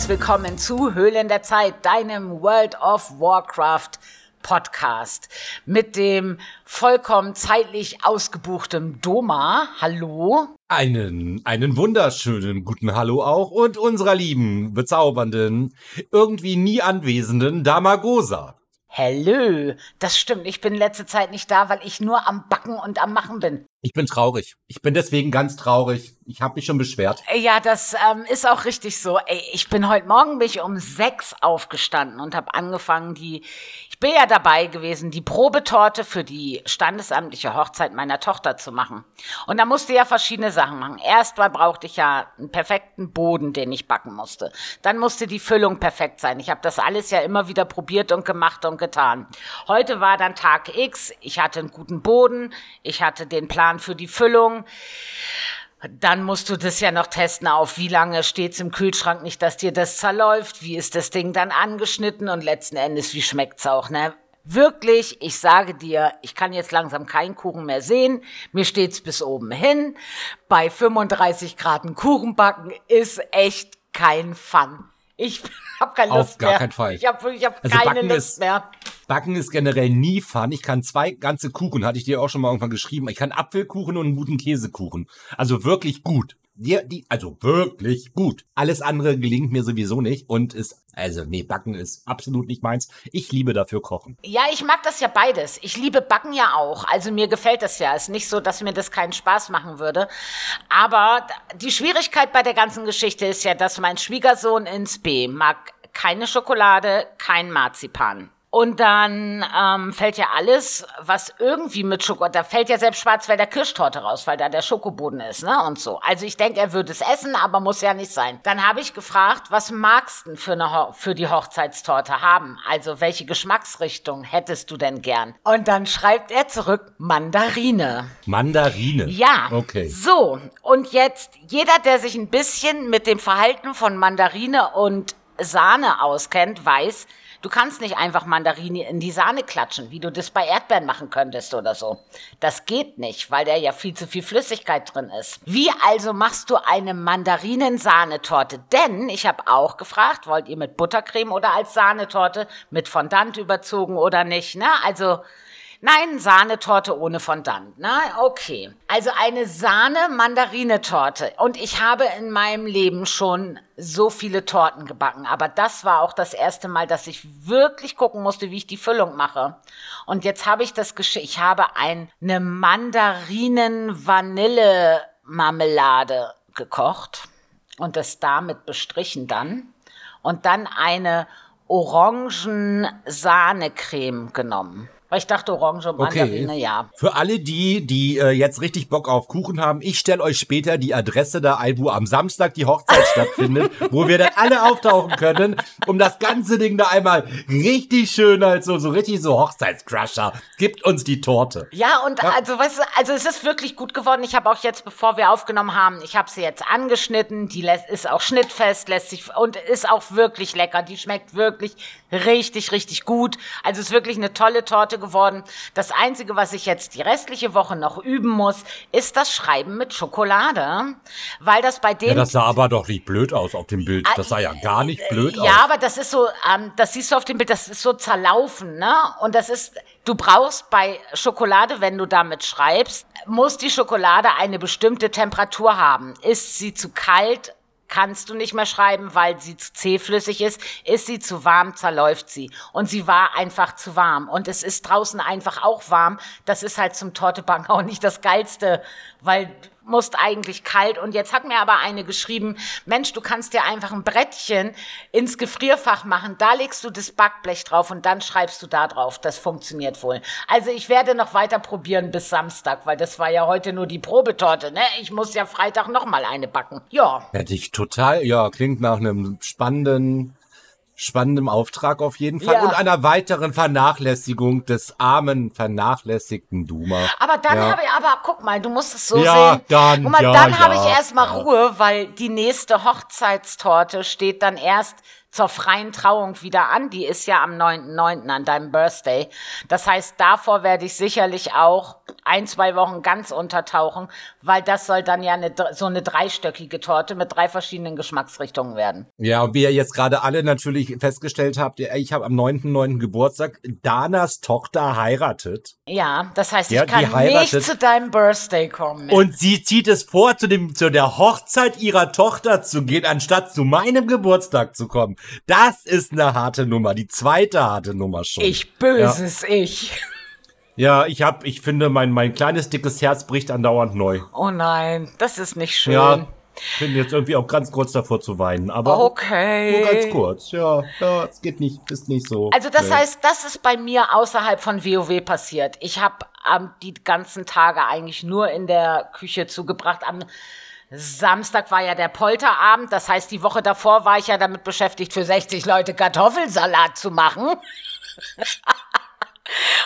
Herzliches Willkommen zu Höhlen der Zeit, deinem World of Warcraft Podcast mit dem vollkommen zeitlich ausgebuchten Doma. Hallo. Einen, einen wunderschönen guten Hallo auch und unserer lieben, bezaubernden, irgendwie nie anwesenden Damagosa. Hallo, das stimmt. Ich bin letzte Zeit nicht da, weil ich nur am Backen und am Machen bin. Ich bin traurig. Ich bin deswegen ganz traurig. Ich habe mich schon beschwert. Ja, das ähm, ist auch richtig so. Ey, ich bin heute Morgen bin ich um sechs aufgestanden und habe angefangen, die, ich bin ja dabei gewesen, die Probetorte für die standesamtliche Hochzeit meiner Tochter zu machen. Und da musste ja verschiedene Sachen machen. Erstmal brauchte ich ja einen perfekten Boden, den ich backen musste. Dann musste die Füllung perfekt sein. Ich habe das alles ja immer wieder probiert und gemacht und getan. Heute war dann Tag X. Ich hatte einen guten Boden. Ich hatte den Plan Plan für die Füllung. Dann musst du das ja noch testen auf, wie lange steht's im Kühlschrank, nicht, dass dir das zerläuft, wie ist das Ding dann angeschnitten und letzten Endes, wie schmeckt's auch, ne? Wirklich, ich sage dir, ich kann jetzt langsam keinen Kuchen mehr sehen. Mir steht's bis oben hin. Bei 35 Grad Kuchen backen ist echt kein Fun. Ich habe keine Lust Auf gar mehr. keinen Fall. Ich habe ich hab Also keine Backen Lust ist- mehr. Backen ist generell nie fun. Ich kann zwei ganze Kuchen, hatte ich dir auch schon mal irgendwann geschrieben. Ich kann Apfelkuchen und einen guten Käsekuchen. Also wirklich gut. Die, die, also wirklich gut. Alles andere gelingt mir sowieso nicht und ist, also nee, Backen ist absolut nicht meins. Ich liebe dafür Kochen. Ja, ich mag das ja beides. Ich liebe Backen ja auch. Also mir gefällt das ja. Ist nicht so, dass mir das keinen Spaß machen würde. Aber die Schwierigkeit bei der ganzen Geschichte ist ja, dass mein Schwiegersohn ins B mag keine Schokolade, kein Marzipan. Und dann ähm, fällt ja alles, was irgendwie mit Schokolade, da fällt ja selbst Schwarzwälder Kirschtorte raus, weil da der Schokoboden ist, ne? Und so. Also ich denke, er würde es essen, aber muss ja nicht sein. Dann habe ich gefragt, was magst du denn für, eine Ho für die Hochzeitstorte haben? Also welche Geschmacksrichtung hättest du denn gern? Und dann schreibt er zurück Mandarine. Mandarine. Ja. Okay. So, und jetzt jeder, der sich ein bisschen mit dem Verhalten von Mandarine und Sahne auskennt, weiß, du kannst nicht einfach Mandarine in die Sahne klatschen, wie du das bei Erdbeeren machen könntest oder so. Das geht nicht, weil da ja viel zu viel Flüssigkeit drin ist. Wie also machst du eine Mandarinen-Sahnetorte? Denn ich habe auch gefragt, wollt ihr mit Buttercreme oder als Sahnetorte mit Fondant überzogen oder nicht? Ne? Also Nein, Sahnetorte ohne Fondant. Na, okay. Also eine Sahne-Mandarine-Torte. Und ich habe in meinem Leben schon so viele Torten gebacken. Aber das war auch das erste Mal, dass ich wirklich gucken musste, wie ich die Füllung mache. Und jetzt habe ich das Geschick. Ich habe ein, eine Mandarinen-Vanille-Marmelade gekocht und das damit bestrichen dann. Und dann eine Orangen-Sahne-Creme genommen. Weil ich dachte, Orange und Mandarine, ja. Für alle die, die äh, jetzt richtig Bock auf Kuchen haben, ich stelle euch später die Adresse da ein, wo am Samstag die Hochzeit stattfindet, wo wir dann alle auftauchen können, um das ganze Ding da einmal richtig schön als so, so richtig so Hochzeitscrusher. Gibt uns die Torte. Ja, und also, weißt du, also es ist wirklich gut geworden. Ich habe auch jetzt, bevor wir aufgenommen haben, ich habe sie jetzt angeschnitten. Die lässt, ist auch schnittfest, lässt sich und ist auch wirklich lecker. Die schmeckt wirklich richtig, richtig gut. Also es ist wirklich eine tolle Torte geworden. Das Einzige, was ich jetzt die restliche Woche noch üben muss, ist das Schreiben mit Schokolade, weil das bei Ja, denen das sah aber doch nicht blöd aus auf dem Bild. Das sah ja gar nicht blöd aus. Ja, aber das ist so, ähm, das siehst du auf dem Bild, das ist so zerlaufen, ne? Und das ist, du brauchst bei Schokolade, wenn du damit schreibst, muss die Schokolade eine bestimmte Temperatur haben. Ist sie zu kalt, kannst du nicht mehr schreiben, weil sie zu zähflüssig ist. Ist sie zu warm, zerläuft sie. Und sie war einfach zu warm. Und es ist draußen einfach auch warm. Das ist halt zum Tortebacken auch nicht das Geilste, weil musst eigentlich kalt. Und jetzt hat mir aber eine geschrieben, Mensch, du kannst dir einfach ein Brettchen ins Gefrierfach machen. Da legst du das Backblech drauf und dann schreibst du da drauf. Das funktioniert wohl. Also ich werde noch weiter probieren bis Samstag, weil das war ja heute nur die Probetorte, ne? Ich muss ja Freitag noch mal eine backen. Ja. Hätte ich total, ja, klingt nach einem spannenden, spannendem Auftrag auf jeden Fall. Ja. Und einer weiteren Vernachlässigung des armen, vernachlässigten Duma. Aber dann Ja. habe ich, aber guck mal, du musst es so Ja, sehen. dann, guck mal, ja, dann habe ich erstmal. Ruhe, weil die nächste Hochzeitstorte steht dann erst zur freien Trauung wieder an. Die ist ja am 9.9. an deinem Birthday. Das heißt, davor werde ich sicherlich auch ein, zwei Wochen ganz untertauchen, weil das soll dann ja eine, so eine dreistöckige Torte mit drei verschiedenen Geschmacksrichtungen werden. Ja, und wie ihr jetzt gerade alle natürlich festgestellt habt, ich habe am 9.9. Geburtstag, Danas Tochter heiratet. Ja, das heißt, ja, ich kann nicht zu deinem Birthday kommen. Und sie zieht es vor, zu, dem, zu der Hochzeit ihrer Tochter zu gehen, anstatt zu meinem Geburtstag zu kommen. Das ist eine harte Nummer, die zweite harte Nummer schon. Ich böses ja. Ich. Ja, ich hab, ich finde, mein, mein kleines dickes Herz bricht andauernd neu. Oh nein, das ist nicht schön. Ja, bin jetzt irgendwie auch ganz kurz davor zu weinen, aber okay. nur ganz kurz. Ja, ja, es geht nicht, ist nicht so. Also das nee. heißt, das ist bei mir außerhalb von WoW passiert. Ich habe ähm, die ganzen Tage eigentlich nur in der Küche zugebracht. Am Samstag war ja der Polterabend, das heißt, die Woche davor war ich ja damit beschäftigt, für 60 Leute Kartoffelsalat zu machen.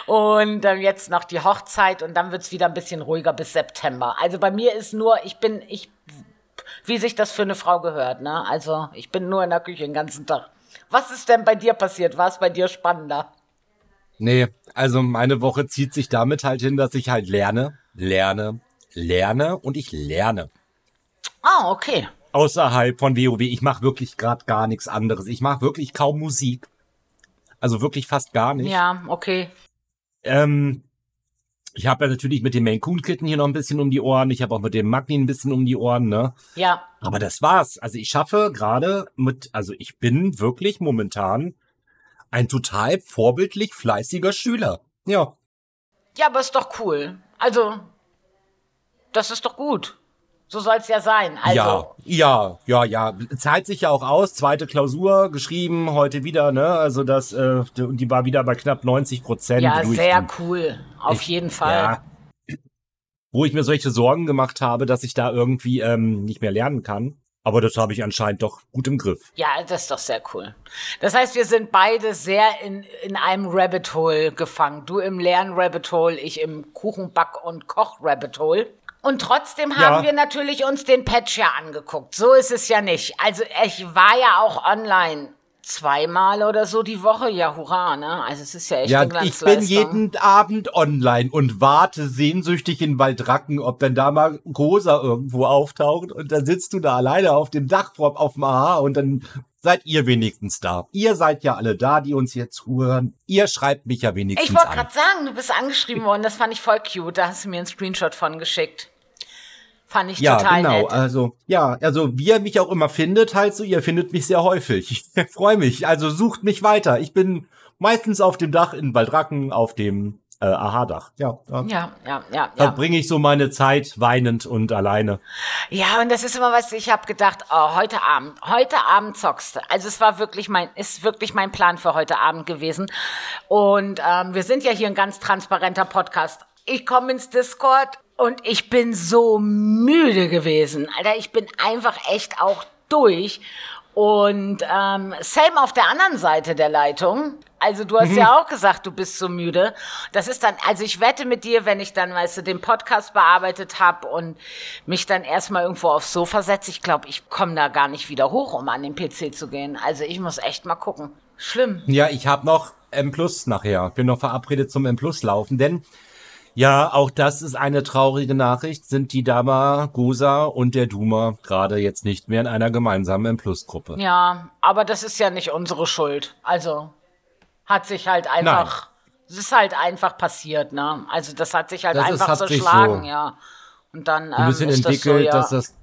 und ähm, jetzt noch die Hochzeit und dann wird's wieder ein bisschen ruhiger bis September. Also bei mir ist nur, ich bin, ich, wie sich das für eine Frau gehört, ne? Also ich bin nur in der Küche den ganzen Tag. Was ist denn bei dir passiert? War es bei dir spannender? Nee, also meine Woche zieht sich damit halt hin, dass ich halt lerne, lerne, lerne und ich lerne. Ah, okay. Außerhalb von WoW. Ich mache wirklich gerade gar nichts anderes. Ich mache wirklich kaum Musik. Also wirklich fast gar nicht. Ja, okay. Ähm, ich habe ja natürlich mit dem Main Coon Kitten hier noch ein bisschen um die Ohren. Ich habe auch mit dem Magni ein bisschen um die Ohren, ne? Ja. Aber das war's. Also ich schaffe gerade mit, also ich bin wirklich momentan ein total vorbildlich fleißiger Schüler. Ja. Ja, aber ist doch cool. Also, das ist doch gut. So soll es ja sein. Also. Ja, ja, ja, ja. Zahlt sich ja auch aus. Zweite Klausur geschrieben, heute wieder, ne? Also das, äh, die war wieder bei knapp 90 Prozent. Ja, sehr cool. Auf ich, jeden Fall. Ja, wo ich mir solche Sorgen gemacht habe, dass ich da irgendwie ähm, nicht mehr lernen kann. Aber das habe ich anscheinend doch gut im Griff. Ja, das ist doch sehr cool. Das heißt, wir sind beide sehr in, in einem Rabbit Hole gefangen. Du im Lern-Rabbit Hole, ich im Kuchenback- und Koch-Rabbit Hole. Und trotzdem haben ja. wir natürlich uns den Patch ja angeguckt. So ist es ja nicht. Also ich war ja auch online zweimal oder so die Woche. Ja, hurra, ne? Also es ist ja echt ja, eine Ich bin jeden Abend online und warte sehnsüchtig in Waldracken, ob denn da mal Rosa irgendwo auftaucht. Und dann sitzt du da alleine auf dem Dach auf dem AHA und dann seid ihr wenigstens da. Ihr seid ja alle da, die uns hier zuhören. Ihr schreibt mich ja wenigstens Ich wollte gerade sagen, du bist angeschrieben worden. Das fand ich voll cute. Da hast du mir einen Screenshot von geschickt. Fand ich ja, total genau. Nett. Also, ja, also wie ihr mich auch immer findet, halt so, ihr findet mich sehr häufig. Ich freue mich. Also sucht mich weiter. Ich bin meistens auf dem Dach in Waldracken, auf dem äh, Aha-Dach. Ja, ja, ja, ja. ja da bringe ich so meine Zeit weinend und alleine. Ja, und das ist immer was, ich habe gedacht, oh, heute Abend, heute Abend zockst du. Also es war wirklich mein, ist wirklich mein Plan für heute Abend gewesen. Und ähm, wir sind ja hier ein ganz transparenter Podcast. Ich komme ins Discord, und ich bin so müde gewesen. Alter, ich bin einfach echt auch durch. Und ähm, Sam auf der anderen Seite der Leitung. Also du hast mhm. ja auch gesagt, du bist so müde. Das ist dann, also ich wette mit dir, wenn ich dann, weißt du, den Podcast bearbeitet habe und mich dann erstmal irgendwo aufs Sofa setze, ich glaube, ich komme da gar nicht wieder hoch, um an den PC zu gehen. Also ich muss echt mal gucken. Schlimm. Ja, ich habe noch M Plus nachher. Bin noch verabredet zum M Plus laufen, denn ja, auch das ist eine traurige Nachricht. Sind die Dama, Gusa und der Duma gerade jetzt nicht mehr in einer gemeinsamen M-Plus-Gruppe? Ja, aber das ist ja nicht unsere Schuld. Also hat sich halt einfach, es ist halt einfach passiert, ne? Also das hat sich halt das einfach ist, zerschlagen, so ja. Und dann ähm, ein bisschen ist entwickelt, das so, ja. dass das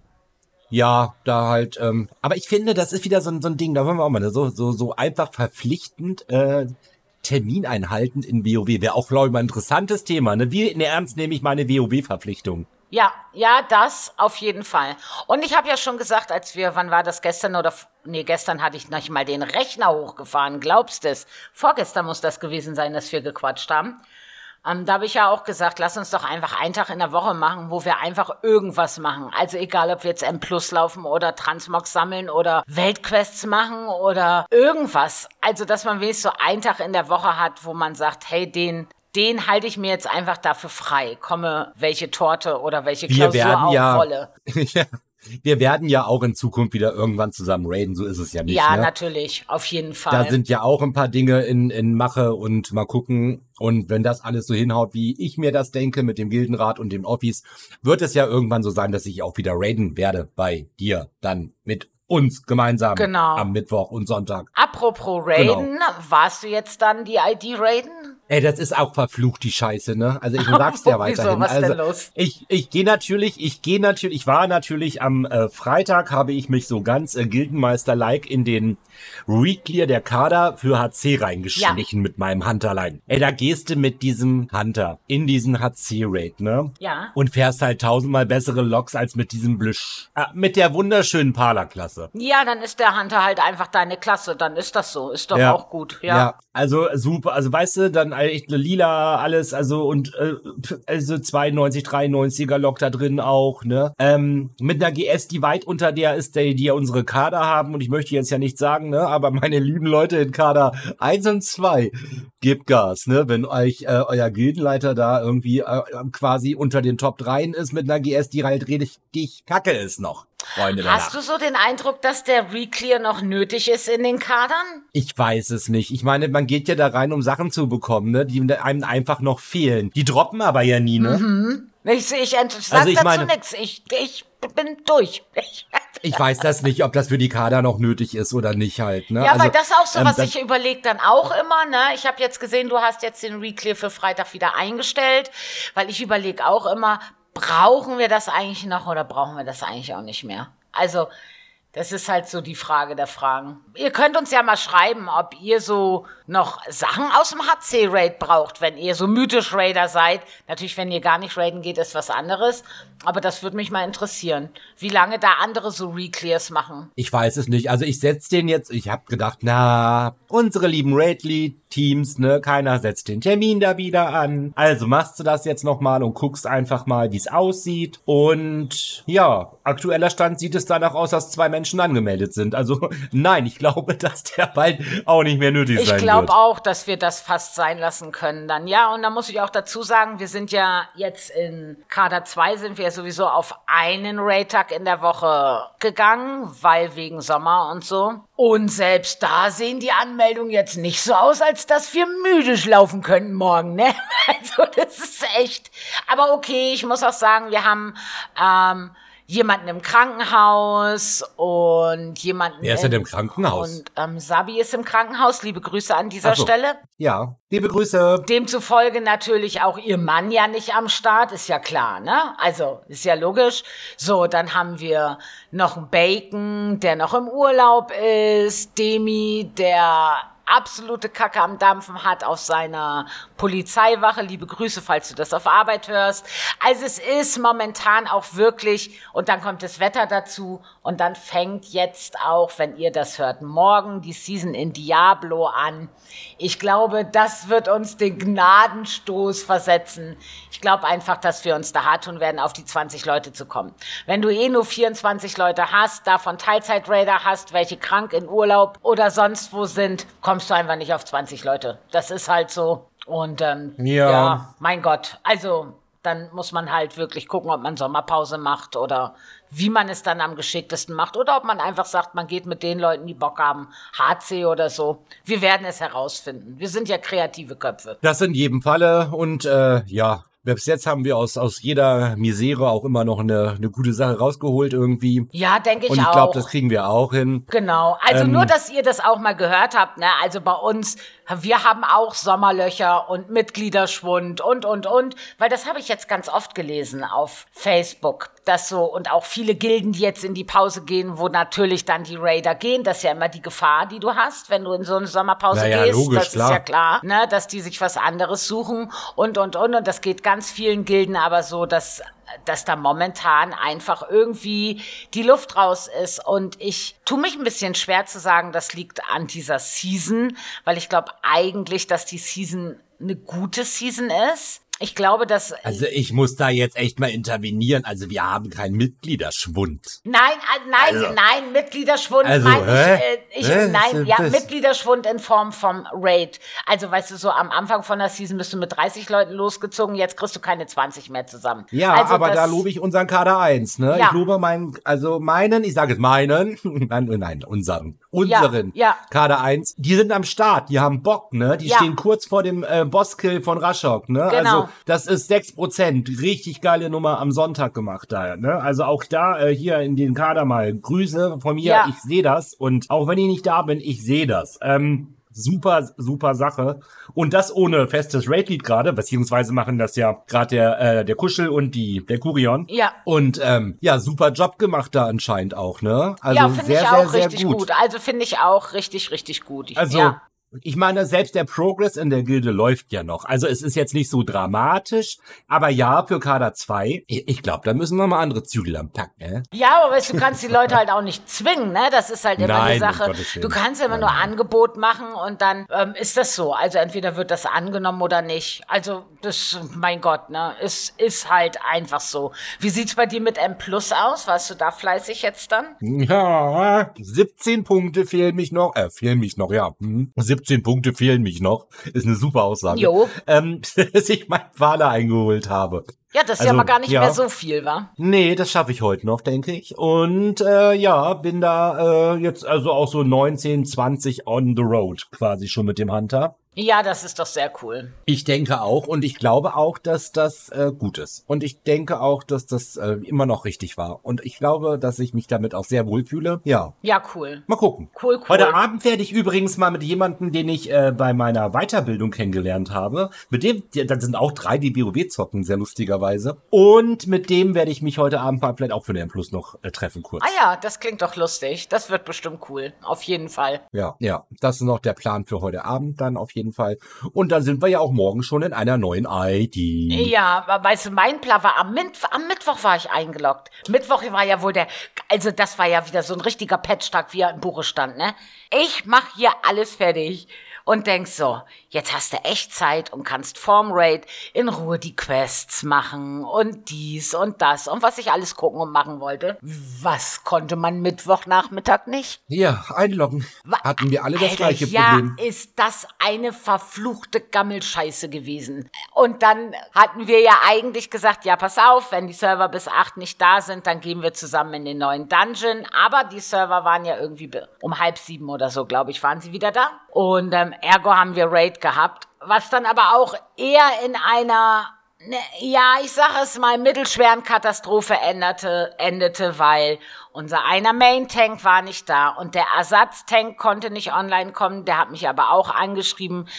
ja, da halt, ähm, aber ich finde, das ist wieder so, so ein Ding, da wollen wir auch mal so, so, so einfach verpflichtend äh, Termin einhalten in WoW wäre auch, glaube ich, mal ein interessantes Thema. Ne? Wie in Ernst nehme ich meine WoW-Verpflichtung? Ja, ja, das auf jeden Fall. Und ich habe ja schon gesagt, als wir, wann war das gestern oder, nee, gestern hatte ich noch mal den Rechner hochgefahren, glaubst es? Vorgestern muss das gewesen sein, dass wir gequatscht haben. Ähm, da habe ich ja auch gesagt, lass uns doch einfach einen Tag in der Woche machen, wo wir einfach irgendwas machen. Also egal, ob wir jetzt M Plus laufen oder Transmox sammeln oder Weltquests machen oder irgendwas. Also, dass man wenigstens so einen Tag in der Woche hat, wo man sagt, hey, den, den halte ich mir jetzt einfach dafür frei. Komme welche Torte oder welche Klausur wir werden ja, ja, wir werden ja auch in Zukunft wieder irgendwann zusammen raiden, so ist es ja nicht. Ja, ne? natürlich, auf jeden Fall. Da sind ja auch ein paar Dinge in, in Mache und mal gucken. Und wenn das alles so hinhaut, wie ich mir das denke, mit dem Gildenrat und dem Office, wird es ja irgendwann so sein, dass ich auch wieder raiden werde bei dir dann mit uns gemeinsam Genau. am Mittwoch und Sonntag. Apropos Raiden, warst du jetzt dann die ID Raiden? Ey, das ist auch verflucht, die Scheiße, ne? Also ich sag's dir Wieso? weiterhin. Was also, denn los? Ich, ich gehe natürlich, ich gehe natürlich, ich war natürlich am äh, Freitag, habe ich mich so ganz äh, Gildenmeister-like in den Reclear der Kader für HC reingeschlichen mit meinem Hunterlein. Ey, da gehst du mit diesem Hunter in diesen HC-Raid, ne? Ja. Und fährst halt tausendmal bessere Loks als mit diesem Blüsch. Ah, mit der wunderschönen Parler-Klasse. Ja, dann ist der Hunter halt einfach deine Klasse, dann ist das so, ist doch auch gut, ja. also super, also weißt du, dann echt lila alles, also und äh, also 92, 93er Lok da drin auch, ne? Ähm, mit einer GS, die weit unter der ist, die, die ja unsere Kader haben und ich möchte jetzt ja nicht sagen, ne, aber meine lieben Leute in Kader 1 und 2, gebt Gas, ne? Wenn euch äh, euer Gildenleiter da irgendwie äh, quasi unter den Top 3 ist mit einer GS, die halt richtig kacke ist noch. Freunde der Hast Nacht. du so den Eindruck, dass der Reclear noch nötig ist in den Kadern? Ich weiß es nicht. Ich meine, man geht ja da rein, um Sachen zu bekommen, ne, die einem einfach noch fehlen. Die droppen aber ja nie, ne? Ich, ich, ent- sag Also ich dazu meine- nichts. Ich, ich bin durch. Ich, Ich weiß das nicht, ob das für die Kader noch nötig ist oder nicht halt, ne? ja, also, weil das auch so, ähm, was ich überlege dann auch immer, ne? Ich habe jetzt gesehen, du hast jetzt den Reclear für Freitag wieder eingestellt, weil ich überlege auch immer, brauchen wir das eigentlich noch oder brauchen wir das eigentlich auch nicht mehr? Also, das ist halt so die Frage der Fragen. Ihr könnt uns ja mal schreiben, ob ihr so noch Sachen aus dem HC-Raid braucht, wenn ihr so mythisch Raider seid. Natürlich, wenn ihr gar nicht raiden geht, ist was anderes. Aber das würde mich mal interessieren, wie lange da andere so Reclears machen. Ich weiß es nicht. Also ich setz den jetzt, ich hab gedacht, na, unsere lieben Raidly-Teams, ne, keiner setzt den Termin da wieder an. Also machst du das jetzt nochmal und guckst einfach mal, wie es aussieht. Und ja, aktueller Stand sieht es danach aus, dass zwei Menschen angemeldet sind. Also nein, ich glaube, dass der bald auch nicht mehr nötig Ich sein glaube wird. auch, dass wir das fast sein lassen können dann. Ja, und da muss ich auch dazu sagen, wir sind ja jetzt in Kader 2 sind wir sowieso auf einen Raid-Tag in der Woche gegangen, weil wegen Sommer und so. Und selbst da sehen die Anmeldungen jetzt nicht so aus, als dass wir müde laufen könnten morgen, ne? Also das ist echt. Aber okay, ich muss auch sagen, wir haben ähm, jemanden im Krankenhaus und jemanden. Wer ist denn im Krankenhaus? Und ähm, Sabi ist im Krankenhaus. Liebe Grüße an dieser so. Stelle. Ja, liebe Grüße. Demzufolge natürlich auch ihr Mann ja nicht am Start, ist ja klar, ne? Also, ist ja logisch. So, dann haben wir noch einen Bacon, der noch im Urlaub ist, Demi, der absolute Kacke am Dampfen hat auf seiner Polizeiwache. Liebe Grüße, falls du das auf Arbeit hörst. Also es ist momentan auch wirklich, und dann kommt das Wetter dazu, und dann fängt jetzt auch, wenn ihr das hört, morgen die Season in Diablo an. Ich glaube, das wird uns den Gnadenstoß versetzen. Ich glaube einfach, dass wir uns da hart tun werden, auf die 20 Leute zu kommen. Wenn du eh nur 24 Leute hast, davon Teilzeit-Raider hast, welche krank in Urlaub oder sonst wo sind, kommst du einfach nicht auf 20 Leute. Das ist halt so. Und ähm, Ja. ja, mein Gott. Also, dann muss man halt wirklich gucken, ob man Sommerpause macht oder wie man es dann am geschicktesten macht oder ob man einfach sagt, man geht mit den Leuten, die Bock haben, HC oder so. Wir werden es herausfinden. Wir sind ja kreative Köpfe. Das in jedem Falle und äh, ja, bis jetzt haben wir aus, aus jeder Misere auch immer noch eine, eine gute Sache rausgeholt irgendwie. Ja, denke ich Und ich auch. glaube, das kriegen wir auch hin. Genau. Also Ähm, nur, dass ihr das auch mal gehört habt, ne? Also bei uns, wir haben auch Sommerlöcher und Mitgliederschwund und, und, und. Weil das habe ich jetzt ganz oft gelesen auf Facebook. Das so, und auch viele Gilden, die jetzt in die Pause gehen, wo natürlich dann die Raider gehen. Das ist ja immer die Gefahr, die du hast, wenn du in so eine Sommerpause Naja, gehst. logisch, das klar. ist ja klar, ne? Dass die sich was anderes suchen und, und, und. Und das geht ganz vielen Gilden aber so, dass dass da momentan einfach irgendwie die Luft raus ist. Und ich tue mich ein bisschen schwer zu sagen, das liegt an dieser Season, weil ich glaube eigentlich, dass die Season eine gute Season ist. Ich glaube, dass. Also ich muss da jetzt echt mal intervenieren. Also wir haben keinen Mitgliederschwund. Nein, äh, nein, Also- nein, Mitgliederschwund Also, meine ich, äh, ich Hä? nein, ja, Das- Mitgliederschwund in Form vom Raid. Also weißt du, so am Anfang von der Season bist du mit 30 Leuten losgezogen, jetzt kriegst du keine 20 mehr zusammen. Ja, also aber das, da lobe ich unseren Kader 1, ne? Ja. Ich lobe meinen, also meinen, ich sage es meinen, nein, nein, unseren, unseren ja. Kader 1. Die sind am Start, die haben Bock, ne? Die Ja. stehen kurz vor dem äh, Bosskill von Rashok, ne? Genau. Also das ist 6%, richtig geile Nummer am Sonntag gemacht da, ne? Also auch da äh, hier in den Kader mal Grüße von mir, Ja. ich sehe das und auch wenn ich nicht da bin, ich sehe das. Ähm, Super, super Sache. Und das ohne festes Raid-Lead gerade, beziehungsweise machen das ja gerade der, äh, der Kuschel und die, der Kurion. Ja. Und ähm, ja, super Job gemacht da anscheinend auch, ne? Also ja, finde sehr, ich sehr, auch sehr richtig gut. gut. Also finde ich auch richtig, richtig gut. Ich, Also, ja. Ich meine, selbst der Progress in der Gilde läuft ja noch. Also es ist jetzt nicht so dramatisch, aber ja, für Kader 2, ich, glaube, da müssen wir mal andere Zügel am Pack, ne? Ja, aber weißt, du kannst die Leute halt auch nicht zwingen, ne? Das ist halt immer Nein, die Sache. Du kannst immer nur Angebot machen und dann ähm, ist das so. Also entweder wird das angenommen oder nicht. Also das, mein Gott, ne? Es ist halt einfach so. Wie sieht's bei dir mit M Plus aus? Warst du da fleißig jetzt dann? Ja, 17 Punkte fehlen mich noch. Äh, fehlen mich noch, ja. Hm. 17 Punkte fehlen mich noch. Ist eine super Aussage. Jo. Ähm, dass ich mein Wale eingeholt habe. Ja, das ist ja Also, mal gar nicht ja. mehr so viel, wa? Nee, das schaffe ich heute noch, denke ich. Und äh, ja, bin da äh, jetzt also auch so 19, 20 on the road quasi schon mit dem Hunter. Ja, das ist doch sehr cool. Ich denke auch und ich glaube auch, dass das äh, gut ist. Und ich denke auch, dass das äh, immer noch richtig war. Und ich glaube, dass ich mich damit auch sehr wohl fühle. Ja, Ja, cool. mal gucken. Cool, cool. Heute Abend werde ich übrigens mal mit jemandem, den ich äh, bei meiner Weiterbildung kennengelernt habe. Mit dem, das sind auch drei, die WoW zocken, sehr lustigerweise. Und mit dem werde ich mich heute Abend mal vielleicht auch für den Plus noch äh, treffen kurz. Ah ja, das klingt doch lustig. Das wird bestimmt cool. Auf jeden Fall. Ja, ja, das ist noch der Plan für heute Abend dann auf jeden Fall. Und dann sind wir ja auch morgen schon in einer neuen ID. Ja, weißt du, mein Plan war, am, Min am Mittwoch war ich eingeloggt. Mittwoch war ja wohl der, also das war ja wieder so ein richtiger Patchtag, wie er im Buche stand, ne? Ich mach hier alles fertig und denk so, jetzt hast du echt Zeit und kannst vorm Raid in Ruhe die Quests machen und dies und das und was ich alles gucken und machen wollte. Was konnte man Mittwochnachmittag nicht? Ja, einloggen. Hatten wir alle das Alter, gleiche ja, Problem. ist das eine verfluchte Gammelscheiße gewesen. Und dann hatten wir ja eigentlich gesagt, ja, pass auf, wenn die Server bis acht nicht da sind, dann gehen wir zusammen in den neuen Dungeon. Aber die Server waren ja irgendwie um halb sieben oder so, glaube ich, waren sie wieder da. Und ähm, ergo haben wir Raid gehabt, was dann aber auch eher in einer Ne, ja, ich sage es mal, mittelschweren Katastrophe endete, endete, weil unser einer Main-Tank war nicht da und der Ersatztank konnte nicht online kommen. Der hat mich aber auch angeschrieben,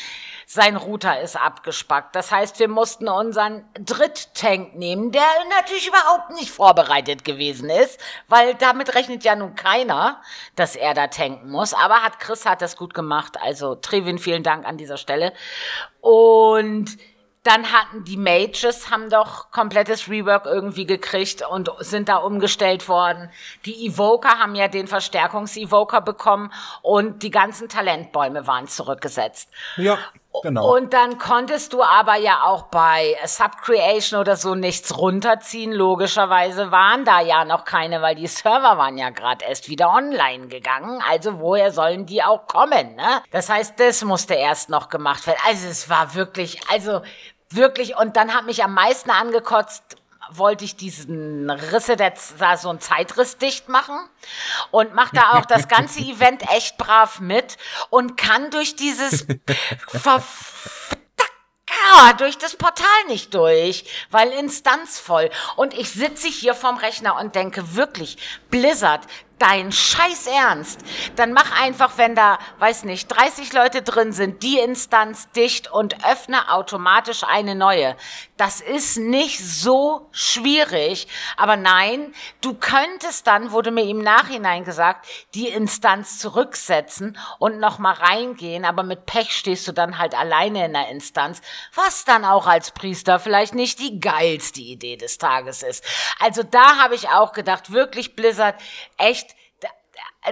sein Router ist abgespackt. Das heißt, wir mussten unseren Dritttank nehmen, der natürlich überhaupt nicht vorbereitet gewesen ist, weil damit rechnet ja nun keiner, dass er da tanken muss. Aber hat Chris hat das gut gemacht. Also Trevin, vielen Dank an dieser Stelle. Und dann hatten die Mages, haben doch komplettes Rework irgendwie gekriegt und sind da umgestellt worden. Die Evoker haben ja den Verstärkungs-Evoker bekommen und die ganzen Talentbäume waren zurückgesetzt. Ja, genau. Und dann konntest du aber ja auch bei Subcreation oder so nichts runterziehen. Logischerweise waren da ja noch keine, weil die Server waren ja gerade erst wieder online gegangen. Also woher sollen die auch kommen? Ne? Das heißt, das musste erst noch gemacht werden. Also es war wirklich, also wirklich. Und dann hat mich am meisten angekotzt, wollte ich diesen Risse, der so einen Zeitriss dicht machen und macht da auch das ganze Event echt brav mit und kann durch dieses durch das Portal nicht durch, weil Instanz voll. Und ich sitze hier vorm Rechner und denke wirklich, Blizzard, dein Scheiß Ernst. Dann mach einfach, wenn da, weiß nicht, 30 Leute drin sind, die Instanz dicht und öffne automatisch eine neue. Das ist nicht so schwierig. Aber nein, du könntest dann, wurde mir im Nachhinein gesagt, die Instanz zurücksetzen und nochmal reingehen. Aber mit Pech stehst du dann halt alleine in der Instanz, was dann auch als Priester vielleicht nicht die geilste Idee des Tages ist. Also da habe ich auch gedacht, wirklich Blizzard, echt,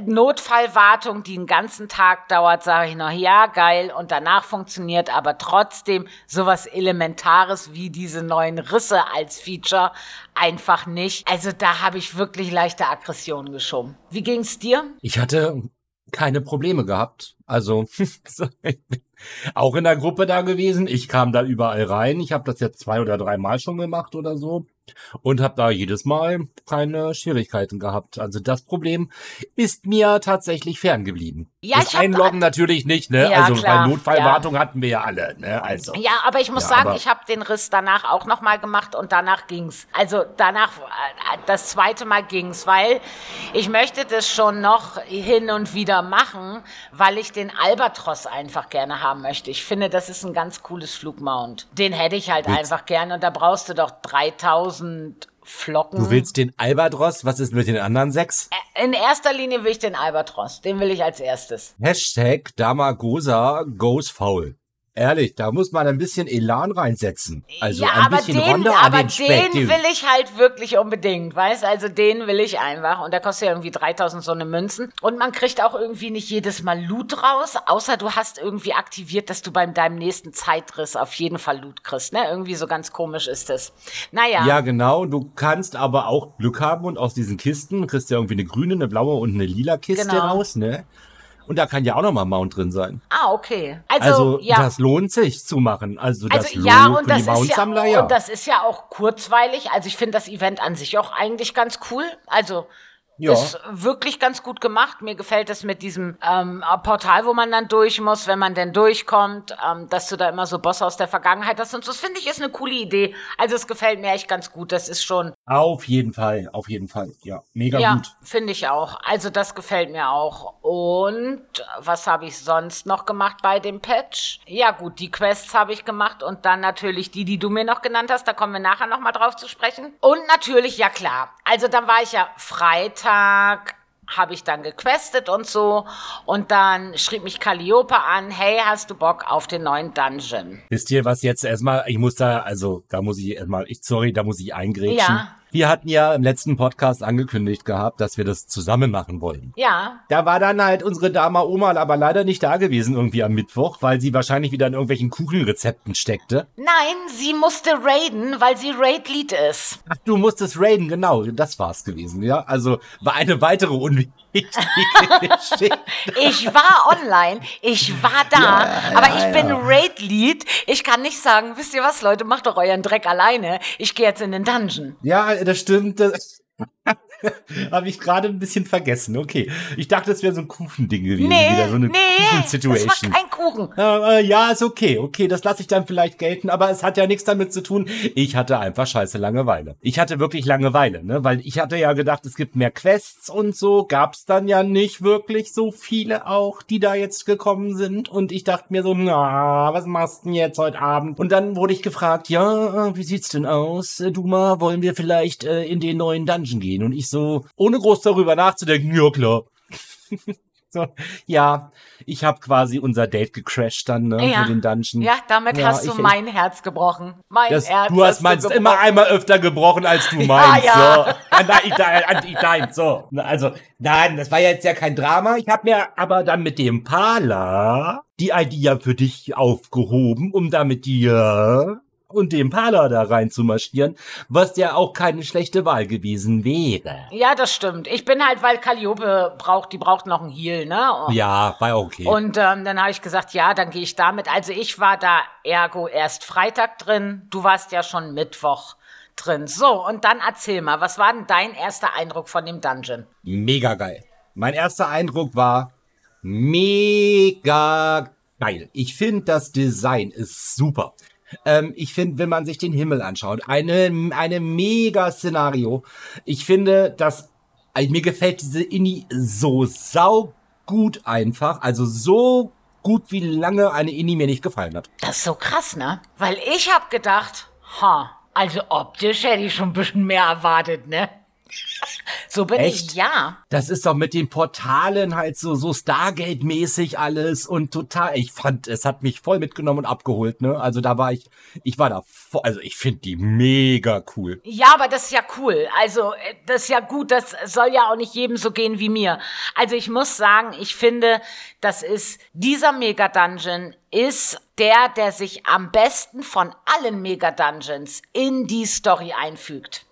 Notfallwartung, die einen ganzen Tag dauert, sage ich noch, ja, geil, und danach funktioniert aber trotzdem sowas Elementares wie diese neuen Risse als Feature einfach nicht. Also da habe ich wirklich leichte Aggressionen geschoben. Wie ging's dir? Ich hatte keine Probleme gehabt. Also auch in der Gruppe da gewesen. Ich kam da überall rein. Ich habe das jetzt zwei oder dreimal schon gemacht oder so und habe da jedes Mal keine Schwierigkeiten gehabt. Also das Problem ist mir tatsächlich ferngeblieben. Ja, das Einloggen natürlich nicht, ne? Ja, also klar, bei Notfallwartung ja. hatten wir ja alle, ne? Also. Ja, aber ich muss ja, sagen, ich habe den Riss danach auch noch mal gemacht und danach ging's. Also danach äh, das zweite Mal ging's, weil ich möchte das schon noch hin und wieder machen, weil ich den Albatros einfach gerne haben möchte. Ich finde, das ist ein ganz cooles Flugmount. Den hätte ich halt Willst einfach gerne und da brauchst du doch 3000 Flocken. Du willst den Albatros? Was ist mit den anderen sechs? In erster Linie will ich den Albatros. Den will ich als erstes. Hashtag Damagosa goes foul. Ehrlich, da muss man ein bisschen Elan reinsetzen. Also ja, ein bisschen den, Ronda aber den, Speck, den will ich halt wirklich unbedingt, weißt? Also den will ich einfach. Und der kostet ja irgendwie 3000 so eine Münzen. Und man kriegt auch irgendwie nicht jedes Mal Loot raus, außer du hast irgendwie aktiviert, dass du beim deinem nächsten Zeitriss auf jeden Fall Loot kriegst, ne? Irgendwie so ganz komisch ist das. Naja. Ja, genau. Du kannst aber auch Glück haben und aus diesen Kisten kriegst du ja irgendwie eine grüne, eine blaue und eine lila Kiste genau. raus, ne? Und da kann ja auch nochmal Mount drin sein. Ah, okay. Also, also ja. das lohnt sich zu machen. Also, das also, ja, lohnt und für das die Mountsammler, ja, ja. Und das ist ja auch kurzweilig. Also ich finde das Event an sich auch eigentlich ganz cool. Also ja. Ist wirklich ganz gut gemacht. Mir gefällt es mit diesem ähm, Portal, wo man dann durch muss, wenn man denn durchkommt, ähm, dass du da immer so Bosse aus der Vergangenheit hast und so. Das finde ich ist eine coole Idee. Also es gefällt mir echt ganz gut. Das ist schon. Auf jeden Fall, auf jeden Fall. Ja, mega ja, gut. Finde ich auch. Also das gefällt mir auch. Und was habe ich sonst noch gemacht bei dem Patch? Ja gut, die Quests habe ich gemacht und dann natürlich die, die du mir noch genannt hast. Da kommen wir nachher nochmal drauf zu sprechen. Und natürlich, ja klar. Also dann war ich ja Freitag Tag habe ich dann gequestet und so. Und dann schrieb mich Calliope an, hey, hast du Bock auf den neuen Dungeon? Wisst ihr, was jetzt erstmal, ich muss da, also da muss ich erstmal, ich, sorry, da muss ich eingrätschen. Ja. Wir hatten ja im letzten Podcast angekündigt gehabt, dass wir das zusammen machen wollen. Ja. Da war dann halt unsere Dame Oma aber leider nicht da gewesen irgendwie am Mittwoch, weil sie wahrscheinlich wieder in irgendwelchen Kuchenrezepten steckte. Nein, sie musste raiden, weil sie Raid-Lead ist. Ach, du musstest raiden, genau. Das war's gewesen, ja. Also war eine weitere unwichtige ich war online, ich war da, ja, aber ja, ich bin ja. Raid-Lead. Ich kann nicht sagen, wisst ihr was, Leute, macht doch euren Dreck alleine. Ich gehe jetzt in den Dungeon. Ja, das stimmt. Das Habe ich gerade ein bisschen vergessen. Okay. Ich dachte, es wäre so ein Kuchending gewesen. Nee, wieder so eine nee, Kuchen-Situation. Das war kein Kuchen. Äh, ja, ist okay. Okay, das lasse ich dann vielleicht gelten. Aber es hat ja nichts damit zu tun. Ich hatte einfach scheiße Langeweile. Ich hatte wirklich Langeweile, ne? Weil ich hatte ja gedacht, es gibt mehr Quests und so. Gab's dann ja nicht wirklich so viele auch, die da jetzt gekommen sind. Und ich dachte mir so, na, was machst du denn jetzt heute Abend? Und dann wurde ich gefragt, ja, wie sieht's denn aus? Duma, wollen wir vielleicht äh, in den neuen Dungeon gehen? Und ich so, ohne groß darüber nachzudenken, ja klar. so, ja, ich habe quasi unser Date gecrashed dann ne, ja. für den Dungeon. Ja, damit ja, hast du ich, mein Herz gebrochen. Mein das, Herz. Du hast meins immer einmal öfter gebrochen, als du meinst. ja, ja. So. Nein, ich, dein, so. Also, nein, das war jetzt ja kein Drama. Ich habe mir aber dann mit dem Pala die Idee für dich aufgehoben, um damit dir und dem Pala da rein zu marschieren, was ja auch keine schlechte Wahl gewesen wäre. Ja, das stimmt. Ich bin halt, weil Calliope braucht, die braucht noch einen Heal, ne? Ja, war okay. Und ähm, dann habe ich gesagt, ja, dann gehe ich damit. Also ich war da ergo erst Freitag drin, du warst ja schon Mittwoch drin. So, und dann erzähl mal, was war denn dein erster Eindruck von dem Dungeon? Mega geil. Mein erster Eindruck war mega geil. Ich finde, das Design ist super. Ähm, ich finde, wenn man sich den Himmel anschaut, eine, eine mega Szenario. Ich finde, dass also mir gefällt diese Inni so saugut einfach. Also so gut, wie lange eine Inni mir nicht gefallen hat. Das ist so krass, ne? Weil ich hab gedacht, ha, also optisch hätte ich schon ein bisschen mehr erwartet, ne? So bin Echt? ich, ja. Das ist doch mit den Portalen halt so, so Stargate-mäßig alles und total, ich fand, es hat mich voll mitgenommen und abgeholt, ne? Also da war ich, ich war da voll, also ich finde die mega cool. Ja, aber das ist ja cool. Also, äh, das ist ja gut. Das soll ja auch nicht jedem so gehen wie mir. Also, ich muss sagen, ich finde, das ist, dieser Mega-Dungeon ist der, der sich am besten von allen Mega-Dungeons in die Story einfügt.